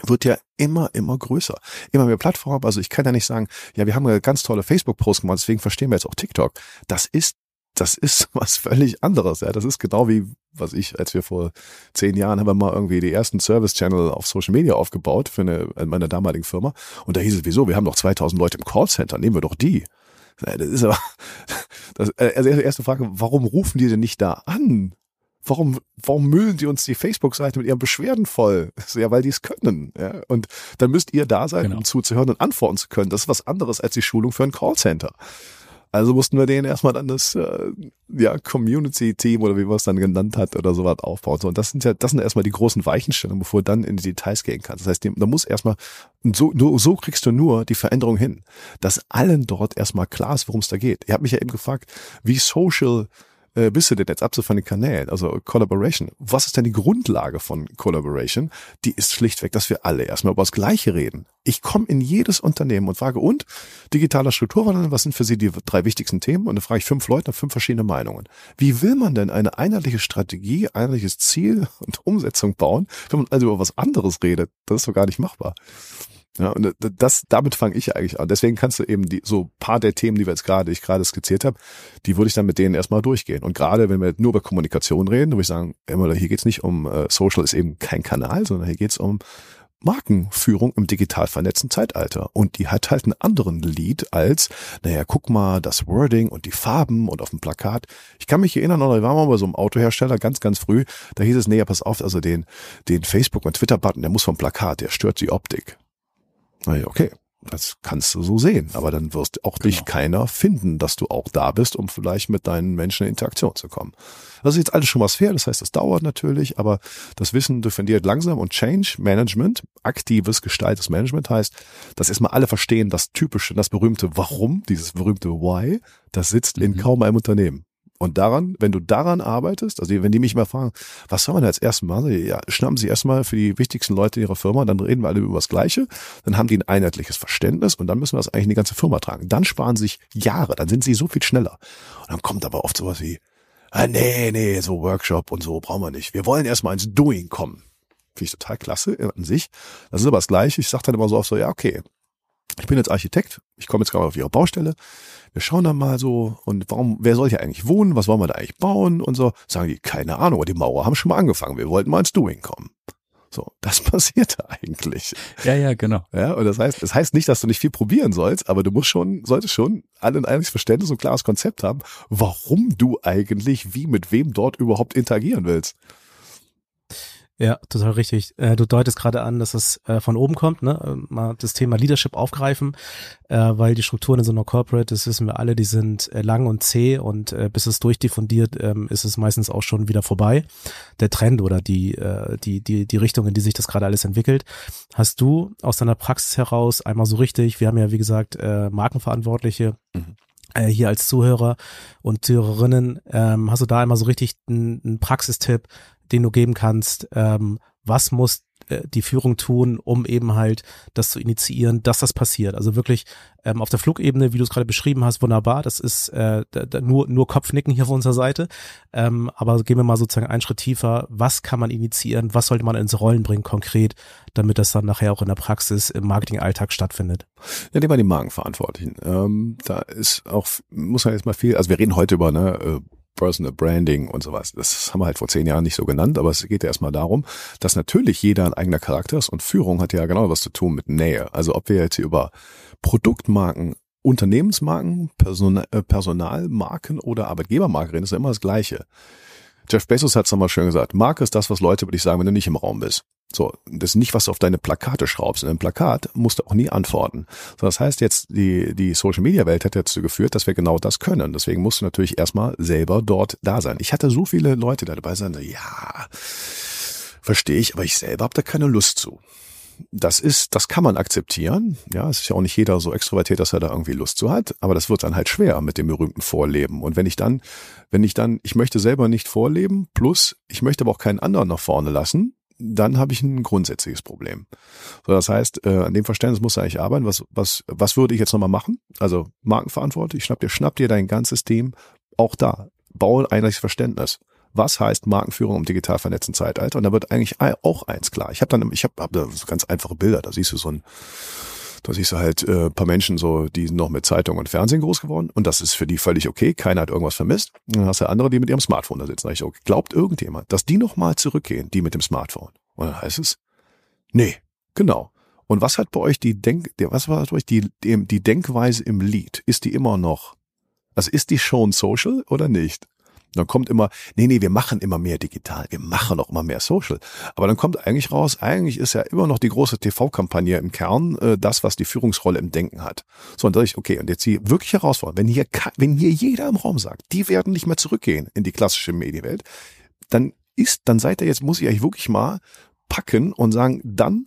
B: wird ja immer, immer größer. Immer mehr Plattformen. Also ich kann ja nicht sagen, ja, wir haben ja ganz tolle Facebook-Posts gemacht, deswegen verstehen wir jetzt auch TikTok. Das ist das ist *laughs* was völlig anderes. Ja, das ist genau wie, was ich, als wir vor zehn Jahren haben wir mal irgendwie die ersten Service-Channel auf Social Media aufgebaut für eine, meine damaligen Firma. Und da hieß es, wieso? Wir haben doch 2000 Leute im Callcenter, nehmen wir doch die. Das ist aber, *laughs* das, also erste Frage, warum rufen die denn nicht da an? Warum, warum müllen die uns die Facebook-Seite mit ihren Beschwerden voll? *laughs* Ja, weil die es können. Ja? Und dann müsst ihr da sein, genau. um zuzuhören und antworten zu können. Das ist was anderes als die Schulung für ein Callcenter. Also mussten wir denen erstmal dann das äh, ja, Community-Team oder wie man es dann genannt hat oder sowas aufbauen. So, und das sind ja, das sind erstmal die großen Weichenstellungen, bevor du dann in die Details gehen kannst. Das heißt, da muss erstmal, so, nur, so kriegst du nur die Veränderung hin, dass allen dort erstmal klar ist, worum es da geht. Ihr habt mich ja eben gefragt, wie Social äh, bist du denn jetzt ab so von den Kanälen? Also Collaboration. Was ist denn die Grundlage von Collaboration? Die ist schlichtweg, dass wir alle erstmal über das Gleiche reden. Ich komme in jedes Unternehmen und frage, und digitaler Strukturwandel, was sind für Sie die drei wichtigsten Themen? Und dann frage ich fünf Leute fünf verschiedene Meinungen. Wie will man denn eine einheitliche Strategie, einheitliches Ziel *laughs* und Umsetzung bauen, wenn man also über was anderes redet? Das ist doch gar nicht machbar. Ja, und das, damit fange ich eigentlich an. Deswegen kannst du eben die, so paar der Themen, die wir jetzt gerade, ich gerade skizziert habe, die würde ich dann mit denen erstmal durchgehen. Und gerade wenn wir nur über Kommunikation reden, würde ich sagen, immer, hier geht's nicht um äh, Social ist eben kein Kanal, sondern hier geht's um Markenführung im digital vernetzten Zeitalter. Und die hat halt einen anderen Lied als, naja, guck mal, das Wording und die Farben und auf dem Plakat. Ich kann mich erinnern, da waren wir bei so einem Autohersteller ganz, ganz früh, da hieß es, nee, pass auf, also den, den Facebook- und Twitter-Button, der muss vom Plakat, der stört die Optik. Naja, okay, das kannst du so sehen, aber dann wirst auch dich genau. keiner finden, dass du auch da bist, um vielleicht mit deinen Menschen in Interaktion zu kommen. Das ist jetzt alles schon was fair, das heißt, das dauert natürlich, aber das Wissen diffundiert langsam und Change Management, aktives gestaltetes Management heißt, dass erstmal alle verstehen, das typische, das berühmte Warum, dieses berühmte Why, das sitzt in mhm. kaum einem Unternehmen. Und daran, wenn du daran arbeitest, also wenn die mich mal fragen, was soll man da als erstes machen? Ja, schnappen sie erstmal für die wichtigsten Leute ihrer Firma, dann reden wir alle über das Gleiche, dann haben die ein einheitliches Verständnis und dann müssen wir das eigentlich in die ganze Firma tragen. Dann sparen sich Jahre, dann sind sie so viel schneller. Und dann kommt aber oft sowas wie, ah, nee, nee, so Workshop und so brauchen wir nicht. Wir wollen erstmal ins Doing kommen. Finde ich total klasse an sich. Das ist aber das Gleiche. Ich sage dann immer so oft so, ja, okay, ich bin jetzt Architekt, ich komme jetzt gerade auf Ihre Baustelle, wir schauen dann mal so, und warum, wer soll hier eigentlich wohnen, was wollen wir da eigentlich bauen und so, sagen die, keine Ahnung, aber die Mauer haben schon mal angefangen, wir wollten mal ins Doing kommen. So, das *laughs* passiert eigentlich.
A: Ja, ja, genau.
B: Ja, und das heißt, das heißt nicht, dass du nicht viel probieren sollst, aber du musst schon, solltest schon alle ein einheitliches Verständnis und klares Konzept haben, warum du eigentlich wie mit wem dort überhaupt interagieren willst.
C: Ja, total richtig. Äh, du deutest gerade an, dass es äh, von oben kommt, ne? Ähm, mal das Thema Leadership aufgreifen, äh, weil die Strukturen in so einer Corporate, das wissen wir alle, die sind äh, lang und zäh und äh, bis es durchdiffundiert, ähm, ist es meistens auch schon wieder vorbei. Der Trend oder die, äh, die, die, die Richtung, in die sich das gerade alles entwickelt. Hast du aus deiner Praxis heraus einmal so richtig, wir haben ja wie gesagt äh, Markenverantwortliche, mhm äh, hier als Zuhörer und Zuhörerinnen, ähm, hast du da einmal so richtig einen, einen Praxistipp, den du geben kannst, ähm, was muss äh, die Führung tun, um eben halt das zu initiieren, dass das passiert. Also wirklich ähm, auf der Flugebene, wie du es gerade beschrieben hast, wunderbar. Das ist äh, da, da nur nur Kopfnicken hier auf unserer Seite. Ähm, aber gehen wir mal sozusagen einen Schritt tiefer. Was kann man initiieren? Was sollte man ins Rollen bringen konkret, damit das dann nachher auch in der Praxis im Marketingalltag stattfindet?
B: Ja, nehmen wir die Magenverantwortlichen. Ähm, da ist auch muss man jetzt mal viel. Also wir reden heute über ne. Äh, Personal Branding und sowas. Das haben wir halt vor zehn Jahren nicht so genannt, aber es geht ja erstmal darum, dass natürlich jeder ein eigener Charakter ist und Führung hat ja genau was zu tun mit Nähe. Also ob wir jetzt hier über Produktmarken, Unternehmensmarken, Person äh, Personalmarken oder Arbeitgebermarken reden, ist ja immer das Gleiche. Jeff Bezos hat es nochmal schön gesagt. Marke ist das, was Leute über dich sagen, wenn du nicht im Raum bist. So, das ist nicht, was du auf deine Plakate schraubst. In einem Plakat musst du auch nie antworten. So, das heißt jetzt, die, die Social Media Welt hat dazu geführt, dass wir genau das können. Deswegen musst du natürlich erstmal selber dort da sein. Ich hatte so viele Leute da dabei sein, ja, verstehe ich, aber ich selber habe da keine Lust zu. Das ist, das kann man akzeptieren. Ja, es ist ja auch nicht jeder so extrovertiert, dass er da irgendwie Lust zu hat. Aber das wird dann halt schwer mit dem berühmten Vorleben. Und wenn ich dann, wenn ich dann, ich möchte selber nicht vorleben, plus ich möchte aber auch keinen anderen nach vorne lassen, dann habe ich ein grundsätzliches Problem. So, das heißt, äh, an dem Verständnis muss eigentlich arbeiten. Was, was, was würde ich jetzt nochmal machen? Also markenverantwortlich, schnapp dir, schnapp dir dein ganzes Team, auch da, baue ein einheitliches Verständnis. Was heißt Markenführung im digital vernetzten Zeitalter? Und da wird eigentlich auch eins klar. Ich habe dann, ich habe hab da so ganz einfache Bilder. Da siehst du so ein da siehst du halt äh, paar Menschen so, die sind noch mit Zeitung und Fernsehen groß geworden und das ist für die völlig okay. Keiner hat irgendwas vermisst. Und dann hast du andere, die mit ihrem Smartphone da sitzen. Da ich, okay, glaubt irgendjemand, dass die nochmal zurückgehen, die mit dem Smartphone? Und dann heißt es, nee, genau. Und was hat bei euch die Denk, was war bei euch die, die, die Denkweise im Lied? Ist die immer noch, also ist die schon social oder nicht? Dann kommt immer, nee, nee, wir machen immer mehr digital, wir machen auch immer mehr Social. Aber dann kommt eigentlich raus, eigentlich ist ja immer noch die große TV-Kampagne im Kern äh, das, was die Führungsrolle im Denken hat. So, und da ich, okay, und jetzt die wirklich herausfordern, wenn hier, wenn hier jeder im Raum sagt, die werden nicht mehr zurückgehen in die klassische Medienwelt, dann ist, dann seid ihr jetzt, muss ich euch wirklich mal packen und sagen, dann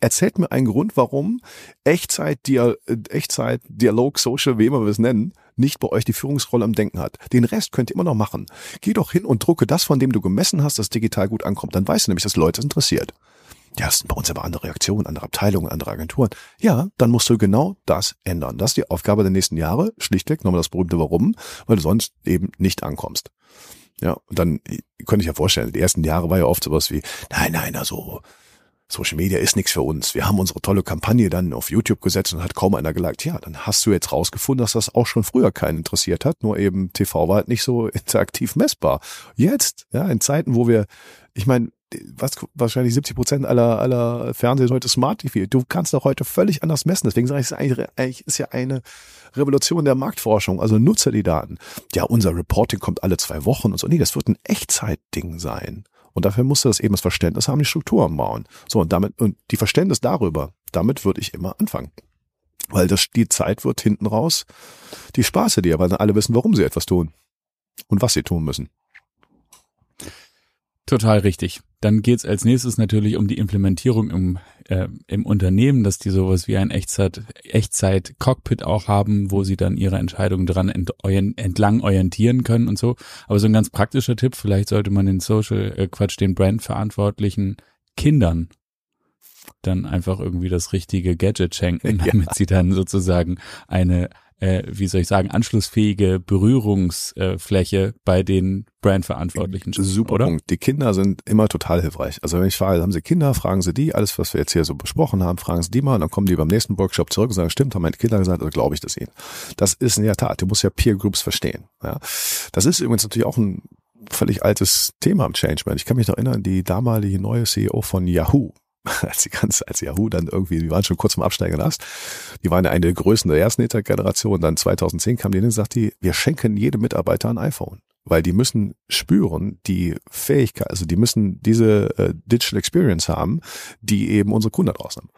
B: erzählt mir einen Grund, warum Echtzeit, Dia Echtzeit, Dialog, Social, wie immer wir es nennen, nicht bei euch die Führungsrolle am Denken hat. Den Rest könnt ihr immer noch machen. Geh doch hin und drucke das, von dem du gemessen hast, das digital gut ankommt. Dann weißt du nämlich, dass Leute interessiert. Ja, es sind bei uns aber andere Reaktionen, andere Abteilungen, andere Agenturen. Ja, dann musst du genau das ändern. Das ist die Aufgabe der nächsten Jahre. Schlichtweg nochmal das berühmte Warum, weil du sonst eben nicht ankommst. Ja, und dann könnte ich ja vorstellen, die ersten Jahre war ja oft sowas wie, nein, nein, also Social Media ist nichts für uns. Wir haben unsere tolle Kampagne dann auf YouTube gesetzt und hat kaum einer geliked. Ja, dann hast du jetzt rausgefunden, dass das auch schon früher keinen interessiert hat. Nur eben TV war halt nicht so *laughs* interaktiv messbar. Jetzt, ja, in Zeiten, wo wir, ich meine, was wahrscheinlich 70 Prozent aller aller Fernseher heute Smart TV. Du kannst doch heute völlig anders messen. Deswegen sage ich, es ist eigentlich ist ja eine Revolution der Marktforschung. Also nutze die Daten. Ja, unser Reporting kommt alle zwei Wochen und so. Nee, das wird ein Echtzeitding sein. Und dafür musst du das eben das Verständnis haben, die Strukturen bauen. So, und damit, und die Verständnis darüber, damit würde ich immer anfangen. Weil das, die Zeit wird hinten raus die Spaße dir, weil dann alle wissen, warum sie etwas tun. Und was sie tun müssen.
A: Total richtig. Dann geht's als nächstes natürlich um die Implementierung im, äh, im Unternehmen, dass die sowas wie ein Echtzeit, Echtzeit-Cockpit auch haben, wo sie dann ihre Entscheidungen dran ent, entlang orientieren können und so. Aber so ein ganz praktischer Tipp, vielleicht sollte man den Social, äh, Quatsch, den Brandverantwortlichen Kindern dann einfach irgendwie das richtige Gadget schenken, *laughs* damit ja. sie dann sozusagen eine äh, wie soll ich sagen, anschlussfähige Berührungsfläche bei den Brandverantwortlichen.
B: Super oder? Punkt. Die Kinder sind immer total hilfreich. Also wenn ich frage, haben Sie Kinder, fragen Sie die, alles, was wir jetzt hier so besprochen haben, fragen Sie die mal und dann kommen die beim nächsten Workshop zurück und sagen, stimmt, haben meine Kinder gesagt, also glaube ich das ihnen. Das ist in der Tat, du musst ja Peer Groups verstehen. Ja. Das ist übrigens natürlich auch ein völlig altes Thema im Change Man. Ich kann mich noch erinnern, die damalige neue CEO von Yahoo, *laughs* als die ganze, als Yahoo dann irgendwie, die waren schon kurz zum Absteigen last, die waren ja eine der größten der ersten Internetgeneration, dann 2010 kam die hin und sagte, wir schenken jedem Mitarbeiter ein iPhone. Weil die müssen spüren, die Fähigkeit, also die müssen diese äh, Digital Experience haben, die eben unsere Kunden draußen haben.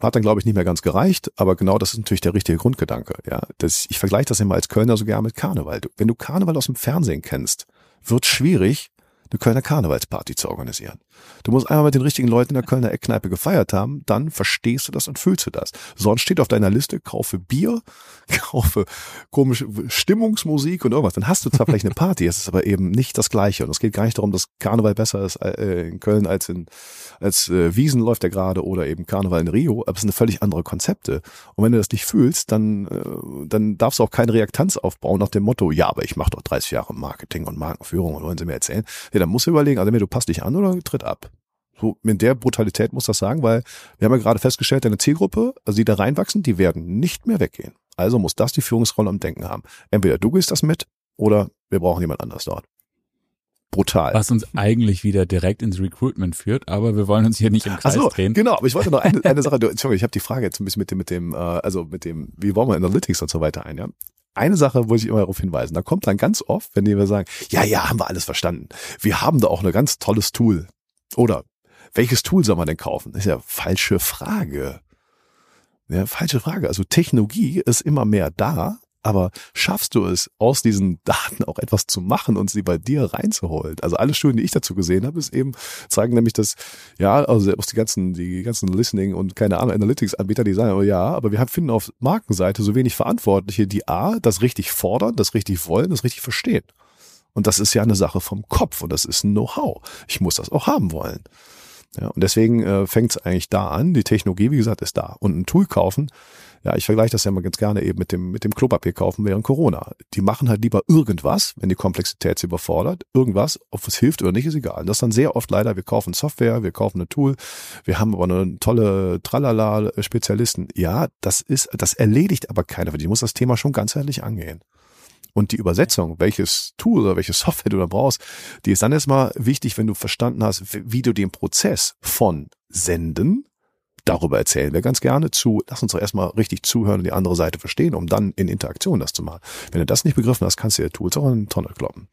B: Hat dann, glaube ich, nicht mehr ganz gereicht, aber genau das ist natürlich der richtige Grundgedanke. Ja, das, ich vergleiche das immer als Kölner sogar mit Karneval. Wenn du Karneval aus dem Fernsehen kennst, wird schwierig, eine Kölner Karnevalsparty zu organisieren. Du musst einmal mit den richtigen Leuten in der Kölner Eckkneipe gefeiert haben, dann verstehst du das und fühlst du das. Sonst steht auf deiner Liste, kaufe Bier, *laughs* kaufe komische Stimmungsmusik und irgendwas. Dann hast du zwar vielleicht eine Party, es ist aber eben nicht das Gleiche. Und es geht gar nicht darum, dass Karneval besser ist äh, in Köln als in als äh, Wiesen läuft der gerade oder eben Karneval in Rio, aber es sind völlig andere Konzepte. Und wenn du das nicht fühlst, dann äh, dann darfst du auch keine Reaktanz aufbauen nach dem Motto, ja, aber ich mache doch 30 Jahre Marketing und Markenführung und wollen sie mir erzählen. Ja, dann musst du überlegen, also du passt dich an oder tritt ab. So, mit der Brutalität muss das sagen, weil wir haben ja gerade festgestellt, deine Zielgruppe, also die da reinwachsen, die werden nicht mehr weggehen. Also muss das die Führungsrolle am Denken haben. Entweder du gehst das mit oder wir brauchen jemand anders dort. Brutal.
A: Was uns eigentlich wieder direkt ins Recruitment führt, aber wir wollen uns hier nicht im Kreis so, drehen.
B: Genau, aber ich wollte noch eine, eine Sache, Entschuldigung, ich habe die Frage jetzt ein bisschen mit dem, mit dem, äh, also mit dem, wie wollen wir Analytics und so weiter ein, ja? Eine Sache wollte ich immer darauf hinweisen. Da kommt dann ganz oft, wenn die mir sagen, ja, ja, haben wir alles verstanden. Wir haben da auch ein ganz tolles Tool. Oder welches Tool soll man denn kaufen? Das ist ja falsche Frage. Ja, falsche Frage. Also Technologie ist immer mehr da, aber schaffst du es, aus diesen Daten auch etwas zu machen und sie bei dir reinzuholen? Also alle Studien, die ich dazu gesehen habe, ist eben, zeigen nämlich, dass, ja, also selbst die ganzen, die ganzen Listening und keine Ahnung, Analytics-Anbieter, die sagen, oh ja, aber wir finden auf Markenseite so wenig Verantwortliche, die A, das richtig fordern, das richtig wollen, das richtig verstehen. Und das ist ja eine Sache vom Kopf und das ist ein Know-how. Ich muss das auch haben wollen. Ja, und deswegen äh, fängt es eigentlich da an. Die Technologie, wie gesagt, ist da. Und ein Tool kaufen, ja, ich vergleiche das ja mal ganz gerne eben mit dem, mit dem Klopapier kaufen während Corona. Die machen halt lieber irgendwas, wenn die Komplexität sie überfordert. Irgendwas, ob es hilft oder nicht, ist egal. Und das ist dann sehr oft leider, wir kaufen Software, wir kaufen ein Tool, wir haben aber eine tolle Tralala-Spezialisten. Ja, das ist, das erledigt aber keiner, die muss das Thema schon ganzheitlich angehen. Und die Übersetzung, welches Tool oder welche Software du da brauchst, die ist dann erstmal wichtig, wenn du verstanden hast, wie du den Prozess von Senden, darüber erzählen wir ganz gerne, zu, lass uns doch erstmal richtig zuhören und die andere Seite verstehen, um dann in Interaktion das zu machen. Wenn du das nicht begriffen hast, kannst du dir Tools auch in eine Tonne kloppen.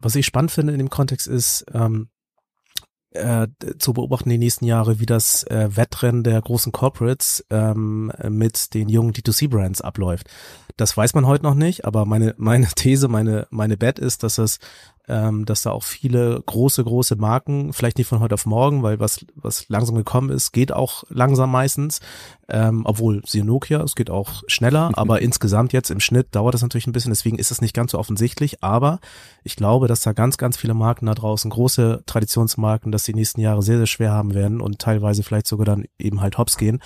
C: Was ich spannend finde in dem Kontext ist, ähm, äh, zu beobachten die nächsten Jahre, wie das äh, Wettrennen der großen Corporates ähm, mit den jungen D2C-Brands abläuft. Das weiß man heute noch nicht, aber meine, meine *laughs* These, meine, meine Bet ist, dass es ähm, dass da auch viele große, große Marken, vielleicht nicht von heute auf morgen, weil was, was langsam gekommen ist, geht auch langsam meistens, ähm, obwohl sie Nokia, es geht auch schneller, *laughs* aber insgesamt jetzt im Schnitt dauert das natürlich ein bisschen, deswegen ist es nicht ganz so offensichtlich, aber ich glaube, dass da ganz, ganz viele Marken da draußen, große Traditionsmarken, dass die nächsten Jahre sehr, sehr schwer haben werden und teilweise vielleicht sogar dann eben halt hops gehen.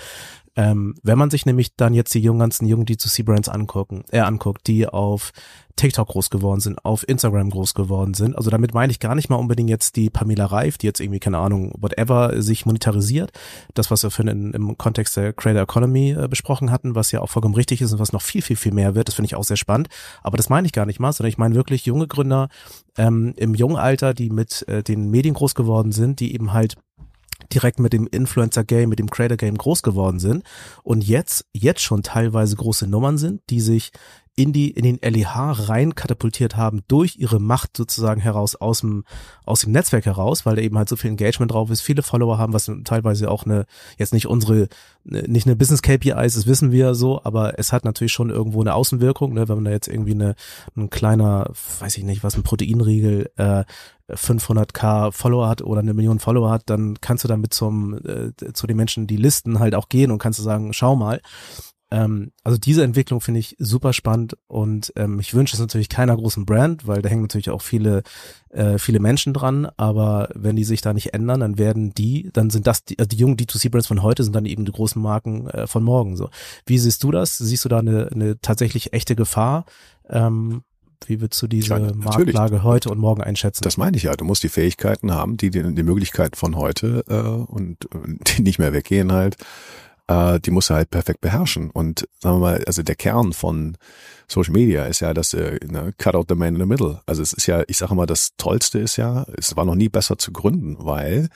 C: Ähm, wenn man sich nämlich dann jetzt die jungen, ganzen jungen D2C-Brands angucken, äh, anguckt, die auf TikTok groß geworden sind, auf Instagram groß geworden sind. Also damit meine ich gar nicht mal unbedingt jetzt die Pamela Reif, die jetzt irgendwie, keine Ahnung, whatever sich monetarisiert. Das, was wir für in, im Kontext der Creator Economy äh, besprochen hatten, was ja auch vollkommen richtig ist und was noch viel, viel, viel mehr wird, das finde ich auch sehr spannend. Aber das meine ich gar nicht mal, sondern ich meine wirklich junge Gründer ähm, im jungen Alter, die mit äh, den Medien groß geworden sind, die eben halt direkt mit dem Influencer-Game, mit dem Creator-Game groß geworden sind und jetzt, jetzt schon teilweise große Nummern sind, die sich in die in den LEH rein katapultiert haben durch ihre Macht sozusagen heraus aus dem aus dem Netzwerk heraus, weil da eben halt so viel Engagement drauf ist, viele Follower haben, was teilweise auch eine jetzt nicht unsere nicht eine Business KPI ist, das wissen wir so, aber es hat natürlich schon irgendwo eine Außenwirkung, ne, wenn man da jetzt irgendwie eine ein kleiner, weiß ich nicht, was ein Proteinriegel äh, 500k Follower hat oder eine Million Follower hat, dann kannst du damit zum äh, zu den Menschen, die listen, halt auch gehen und kannst du sagen, schau mal. Ähm, also diese Entwicklung finde ich super spannend und ähm, ich wünsche es natürlich keiner großen Brand, weil da hängen natürlich auch viele äh, viele Menschen dran, aber wenn die sich da nicht ändern, dann werden die, dann sind das die, also die jungen D2C-Brands von heute sind dann eben die großen Marken äh, von morgen. So, wie siehst du das? Siehst du da eine, eine tatsächlich echte Gefahr? Ähm, wie würdest du diese ja, Marktlage heute und morgen einschätzen?
B: Das meine ich ja. Du musst die Fähigkeiten haben, die die, die Möglichkeiten von heute äh, und die nicht mehr weggehen halt, äh, die musst du halt perfekt beherrschen. Und sagen wir mal, also der Kern von Social Media ist ja das äh, ne, Cut out the man in the middle. Also es ist ja, ich sage mal, das Tollste ist ja, es war noch nie besser zu gründen, weil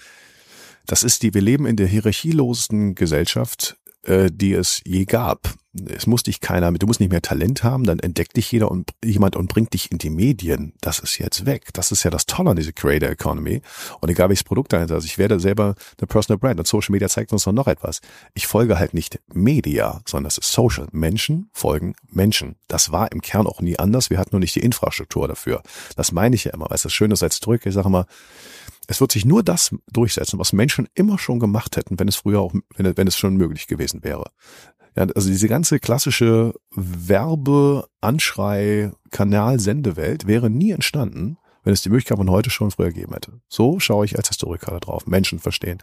B: das ist die, wir leben in der hierarchielosesten Gesellschaft, äh, die es je gab es muss dich keiner, du musst nicht mehr Talent haben, dann entdeckt dich jeder und jemand und bringt dich in die Medien. Das ist jetzt weg. Das ist ja das Tolle an dieser Creator Economy. Und egal welches Produkt dahinter ist, ich werde selber eine Personal Brand und Social Media zeigt uns noch etwas. Ich folge halt nicht Media, sondern es ist Social. Menschen folgen Menschen. Das war im Kern auch nie anders. Wir hatten nur nicht die Infrastruktur dafür. Das meine ich ja immer. Weil es das Schöne ist als zurück. Ich sage immer, es wird sich nur das durchsetzen, was Menschen immer schon gemacht hätten, wenn es früher auch, wenn, wenn es schon möglich gewesen wäre. Ja, also diese ganze klassische Werbe, Anschrei, Kanal, Sendewelt wäre nie entstanden, wenn es die Möglichkeit von heute schon früher gegeben hätte. So schaue ich als Historiker da drauf. Menschen verstehen.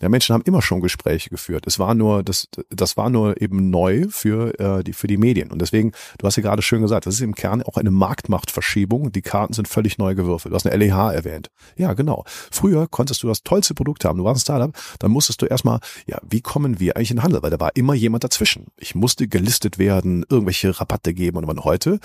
B: Ja, Menschen haben immer schon Gespräche geführt. Es war nur, das, das war nur eben neu für, äh, die, für die Medien. Und deswegen, du hast ja gerade schön gesagt, das ist im Kern auch eine Marktmachtverschiebung. Die Karten sind völlig neu gewürfelt. Du hast eine LEH erwähnt. Ja, genau. Früher konntest du das tollste Produkt haben. Du warst ein Startup, dann musstest du erstmal, ja, wie kommen wir eigentlich in den Handel? Weil da war immer jemand dazwischen. Ich musste gelistet werden, irgendwelche Rabatte geben. Und heute,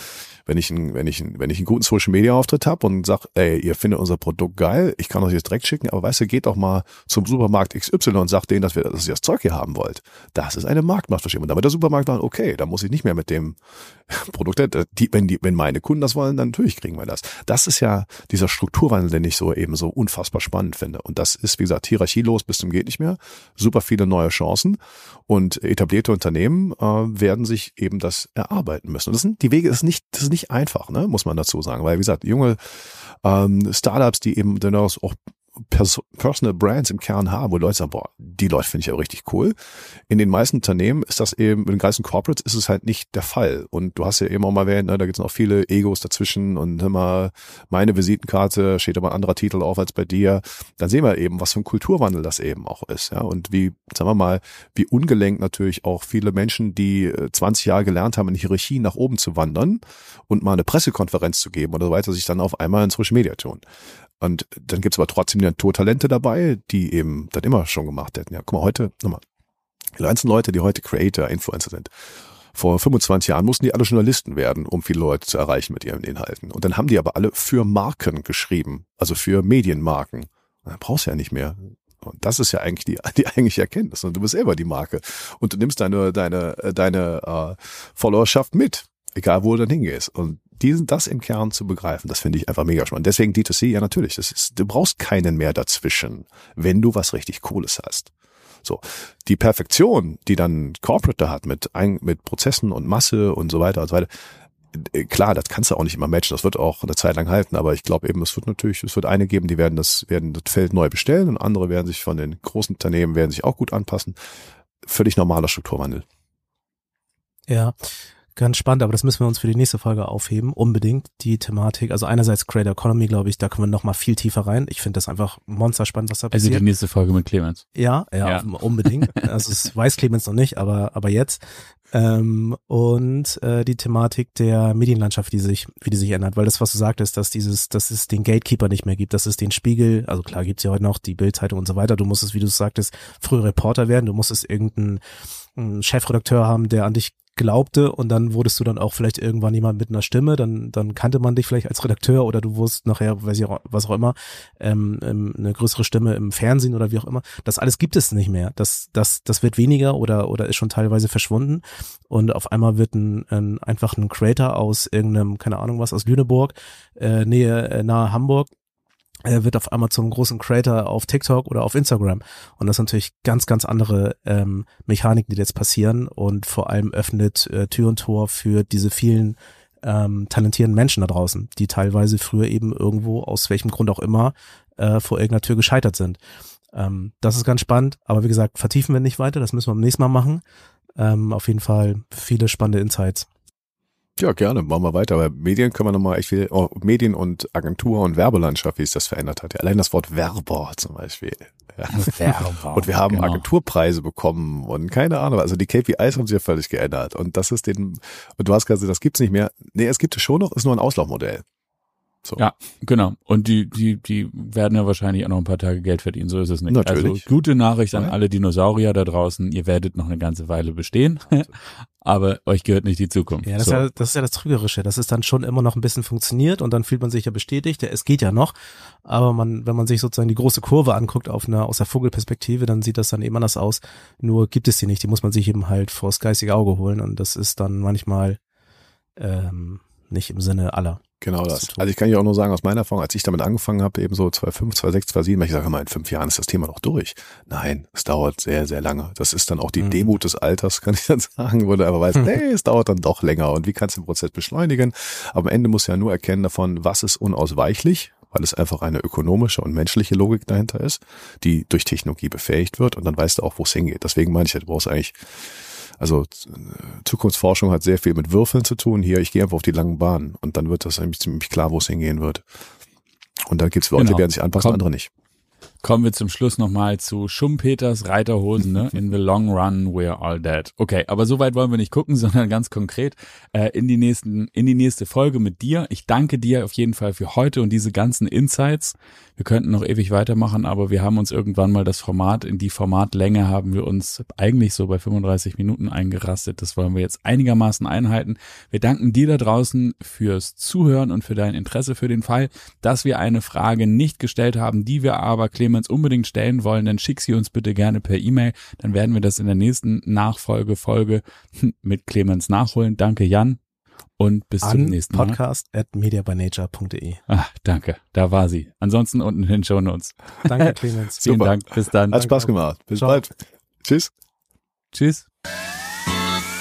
B: wenn ich, ein, wenn ich, ein, wenn ich einen guten Social Media Auftritt habe und sag, ey, ihr findet unser Produkt geil, ich kann euch jetzt direkt schicken, aber weißt du, geht doch mal zum Supermarkt XY sagt denen, dass, wir, dass ihr das Zeug hier haben wollt. Das ist eine Marktmachtverschiebung. Damit der Supermarkt sagt, okay, da muss ich nicht mehr mit dem *laughs* Produkt, die, wenn, die, wenn meine Kunden das wollen, dann natürlich kriegen wir das. Das ist ja dieser Strukturwandel, den ich so eben so unfassbar spannend finde. Und das ist, wie gesagt, hierarchielos bis zum geht nicht mehr. Super viele neue Chancen. Und etablierte Unternehmen äh, werden sich eben das erarbeiten müssen. Und das sind die Wege, ist nicht, das ist nicht einfach, ne, muss man dazu sagen. Weil, wie gesagt, junge ähm, Startups, die eben dann auch Pers Personal Brands im Kern haben, wo Leute sagen, boah, die Leute finde ich ja richtig cool. In den meisten Unternehmen ist das eben, in den ganzen Corporates ist es halt nicht der Fall. Und du hast ja eben auch mal erwähnt, ne, da gibt es noch viele Egos dazwischen und immer meine Visitenkarte steht aber ein anderer Titel auf als bei dir. Dann sehen wir eben, was für ein Kulturwandel das eben auch ist. Ja, und wie, sagen wir mal, wie ungelenkt natürlich auch viele Menschen, die 20 äh, Jahre gelernt haben, in Hierarchien nach oben zu wandern und mal eine Pressekonferenz zu geben oder so weiter, sich dann auf einmal in Social Media tun. Und dann gibt's aber trotzdem die Naturtalente dabei, die eben dann immer schon gemacht hätten. Ja, guck mal, heute, nochmal, die ganzen Leute, die heute Creator, Influencer sind, vor 25 Jahren mussten die alle Journalisten werden, um viele Leute zu erreichen mit ihren Inhalten. Und dann haben die aber alle für Marken geschrieben, also für Medienmarken. Und dann brauchst du ja nicht mehr. Und das ist ja eigentlich die, die eigentliche Erkenntnis. Und du bist selber die Marke. Und du nimmst deine, deine, deine äh, Followerschaft mit, egal wo du dann hingehst. Und diesen, das im Kern zu begreifen, das finde ich einfach mega spannend. Deswegen D2C, ja natürlich, das ist, du brauchst keinen mehr dazwischen, wenn du was richtig Cooles hast. So. Die Perfektion, die dann Corporate da hat mit, mit Prozessen und Masse und so weiter und so weiter, äh, klar, das kannst du auch nicht immer matchen, das wird auch eine Zeit lang halten, aber ich glaube eben, es wird natürlich, es wird eine geben, die werden das, werden das Feld neu bestellen und andere werden sich von den großen Unternehmen, werden sich auch gut anpassen. Völlig normaler Strukturwandel.
C: Ja, Ganz spannend, aber das müssen wir uns für die nächste Folge aufheben. Unbedingt die Thematik. Also einerseits Creator Economy, glaube ich, da können wir noch mal viel tiefer rein. Ich finde das einfach monsterspannend, was da passiert.
A: Also die nächste Folge mit Clemens.
C: Ja, ja, ja. unbedingt. *laughs* also es weiß Clemens noch nicht, aber aber jetzt. Ähm, und äh, die Thematik der Medienlandschaft, die sich, wie die sich ändert, weil das, was du sagtest, dass dieses, dass es den Gatekeeper nicht mehr gibt, dass es den Spiegel, also klar gibt's ja heute noch die Bildzeitung und so weiter. Du musstest, wie du sagtest, früher Reporter werden, du musstest irgendeinen Chefredakteur haben, der an dich glaubte und dann wurdest du dann auch vielleicht irgendwann jemand mit einer Stimme, dann, dann kannte man dich vielleicht als Redakteur oder du wurdest nachher, weiß ich, was auch immer, ähm, ähm, eine größere Stimme im Fernsehen oder wie auch immer. Das alles gibt es nicht mehr. Das, das, das wird weniger oder, oder ist schon teilweise verschwunden und auf einmal wird ein, ein einfach ein Creator aus irgendeinem, keine Ahnung was, aus Lüneburg, äh, Nähe, äh, nahe Hamburg, wird auf einmal zum großen Creator auf TikTok oder auf Instagram. Und das sind natürlich ganz, ganz andere ähm, Mechaniken, die jetzt passieren und vor allem öffnet äh, Tür und Tor für diese vielen ähm, talentierten Menschen da draußen, die teilweise früher eben irgendwo, aus welchem Grund auch immer, äh, vor irgendeiner Tür gescheitert sind. Ähm, das ist ganz spannend, aber wie gesagt, vertiefen wir nicht weiter, das müssen wir beim nächsten Mal machen. Ähm, auf jeden Fall viele spannende Insights.
B: Ja, gerne, machen wir weiter. Aber Medien können wir nochmal echt viel, oh, Medien und Agentur und Werbelandschaft, wie es das verändert hat. Ja, allein das Wort Werber zum Beispiel. Ja. Werber. Und wir haben genau. Agenturpreise bekommen und keine Ahnung. Also die KPIs haben sich ja völlig geändert. Und das ist den, und du hast gesagt, das gibt's nicht mehr. Nee, es gibt es schon noch, ist nur ein Auslaufmodell.
A: So. Ja, genau. Und die, die, die werden ja wahrscheinlich auch noch ein paar Tage Geld verdienen. So ist es nicht.
B: Natürlich.
A: Also gute Nachricht an alle Dinosaurier da draußen. Ihr werdet noch eine ganze Weile bestehen. Aber euch gehört nicht die Zukunft.
C: Ja das, so. ist ja, das ist ja das Trügerische, dass es dann schon immer noch ein bisschen funktioniert und dann fühlt man sich ja bestätigt, ja, es geht ja noch, aber man, wenn man sich sozusagen die große Kurve anguckt auf einer, aus der Vogelperspektive, dann sieht das dann eben anders aus, nur gibt es die nicht, die muss man sich eben halt vors geistige Auge holen und das ist dann manchmal ähm, nicht im Sinne aller.
B: Genau das. Also ich kann ja auch nur sagen, aus meiner Erfahrung, als ich damit angefangen habe, eben so 2005, 2006, 2007, ich sage mal, in fünf Jahren ist das Thema noch durch. Nein, es dauert sehr, sehr lange. Das ist dann auch die mhm. Demut des Alters, *laughs* kann ich dann sagen, wo du aber weißt, *laughs* nee, es dauert dann doch länger. Und wie kannst du den Prozess beschleunigen? Aber am Ende musst du ja nur erkennen davon, was ist unausweichlich, weil es einfach eine ökonomische und menschliche Logik dahinter ist, die durch Technologie befähigt wird. Und dann weißt du auch, wo es hingeht. Deswegen meine ich, du brauchst eigentlich also Zukunftsforschung hat sehr viel mit Würfeln zu tun. Hier, ich gehe einfach auf die langen Bahnen und dann wird das eigentlich ziemlich klar, wo es hingehen wird. Und dann gibt es Leute, genau. die werden sich anpassen, Komm. andere nicht.
A: Kommen wir zum Schluss nochmal zu Schumpeters Reiterhosen, ne? In the long run, we're all dead. Okay, aber so weit wollen wir nicht gucken, *laughs* sondern ganz konkret äh, in die nächsten, in die nächste Folge mit dir. Ich danke dir auf jeden Fall für heute und diese ganzen Insights. Wir könnten noch ewig weitermachen, aber wir haben uns irgendwann mal das Format, in die Formatlänge haben wir uns eigentlich so bei 35 Minuten eingerastet. Das wollen wir jetzt einigermaßen einhalten. Wir danken dir da draußen fürs Zuhören und für dein Interesse für den Fall, dass wir eine Frage nicht gestellt haben, die wir aber Clemens unbedingt stellen wollen, dann schick sie uns bitte gerne per E-Mail. Dann werden wir das in der nächsten Nachfolgefolge *laughs* mit Clemens nachholen. Danke Jan und bis
C: An
A: zum nächsten
C: Mal. Podcast at mediabynature.de.
A: Ah, danke. Da war sie. Ansonsten unten in den Show Notes.
C: Danke, *laughs* Clemens.
A: Vielen Super. Dank. Bis dann.
B: Hat Spaß gemacht. Bis Ciao. bald. Tschüss.
A: Tschüss.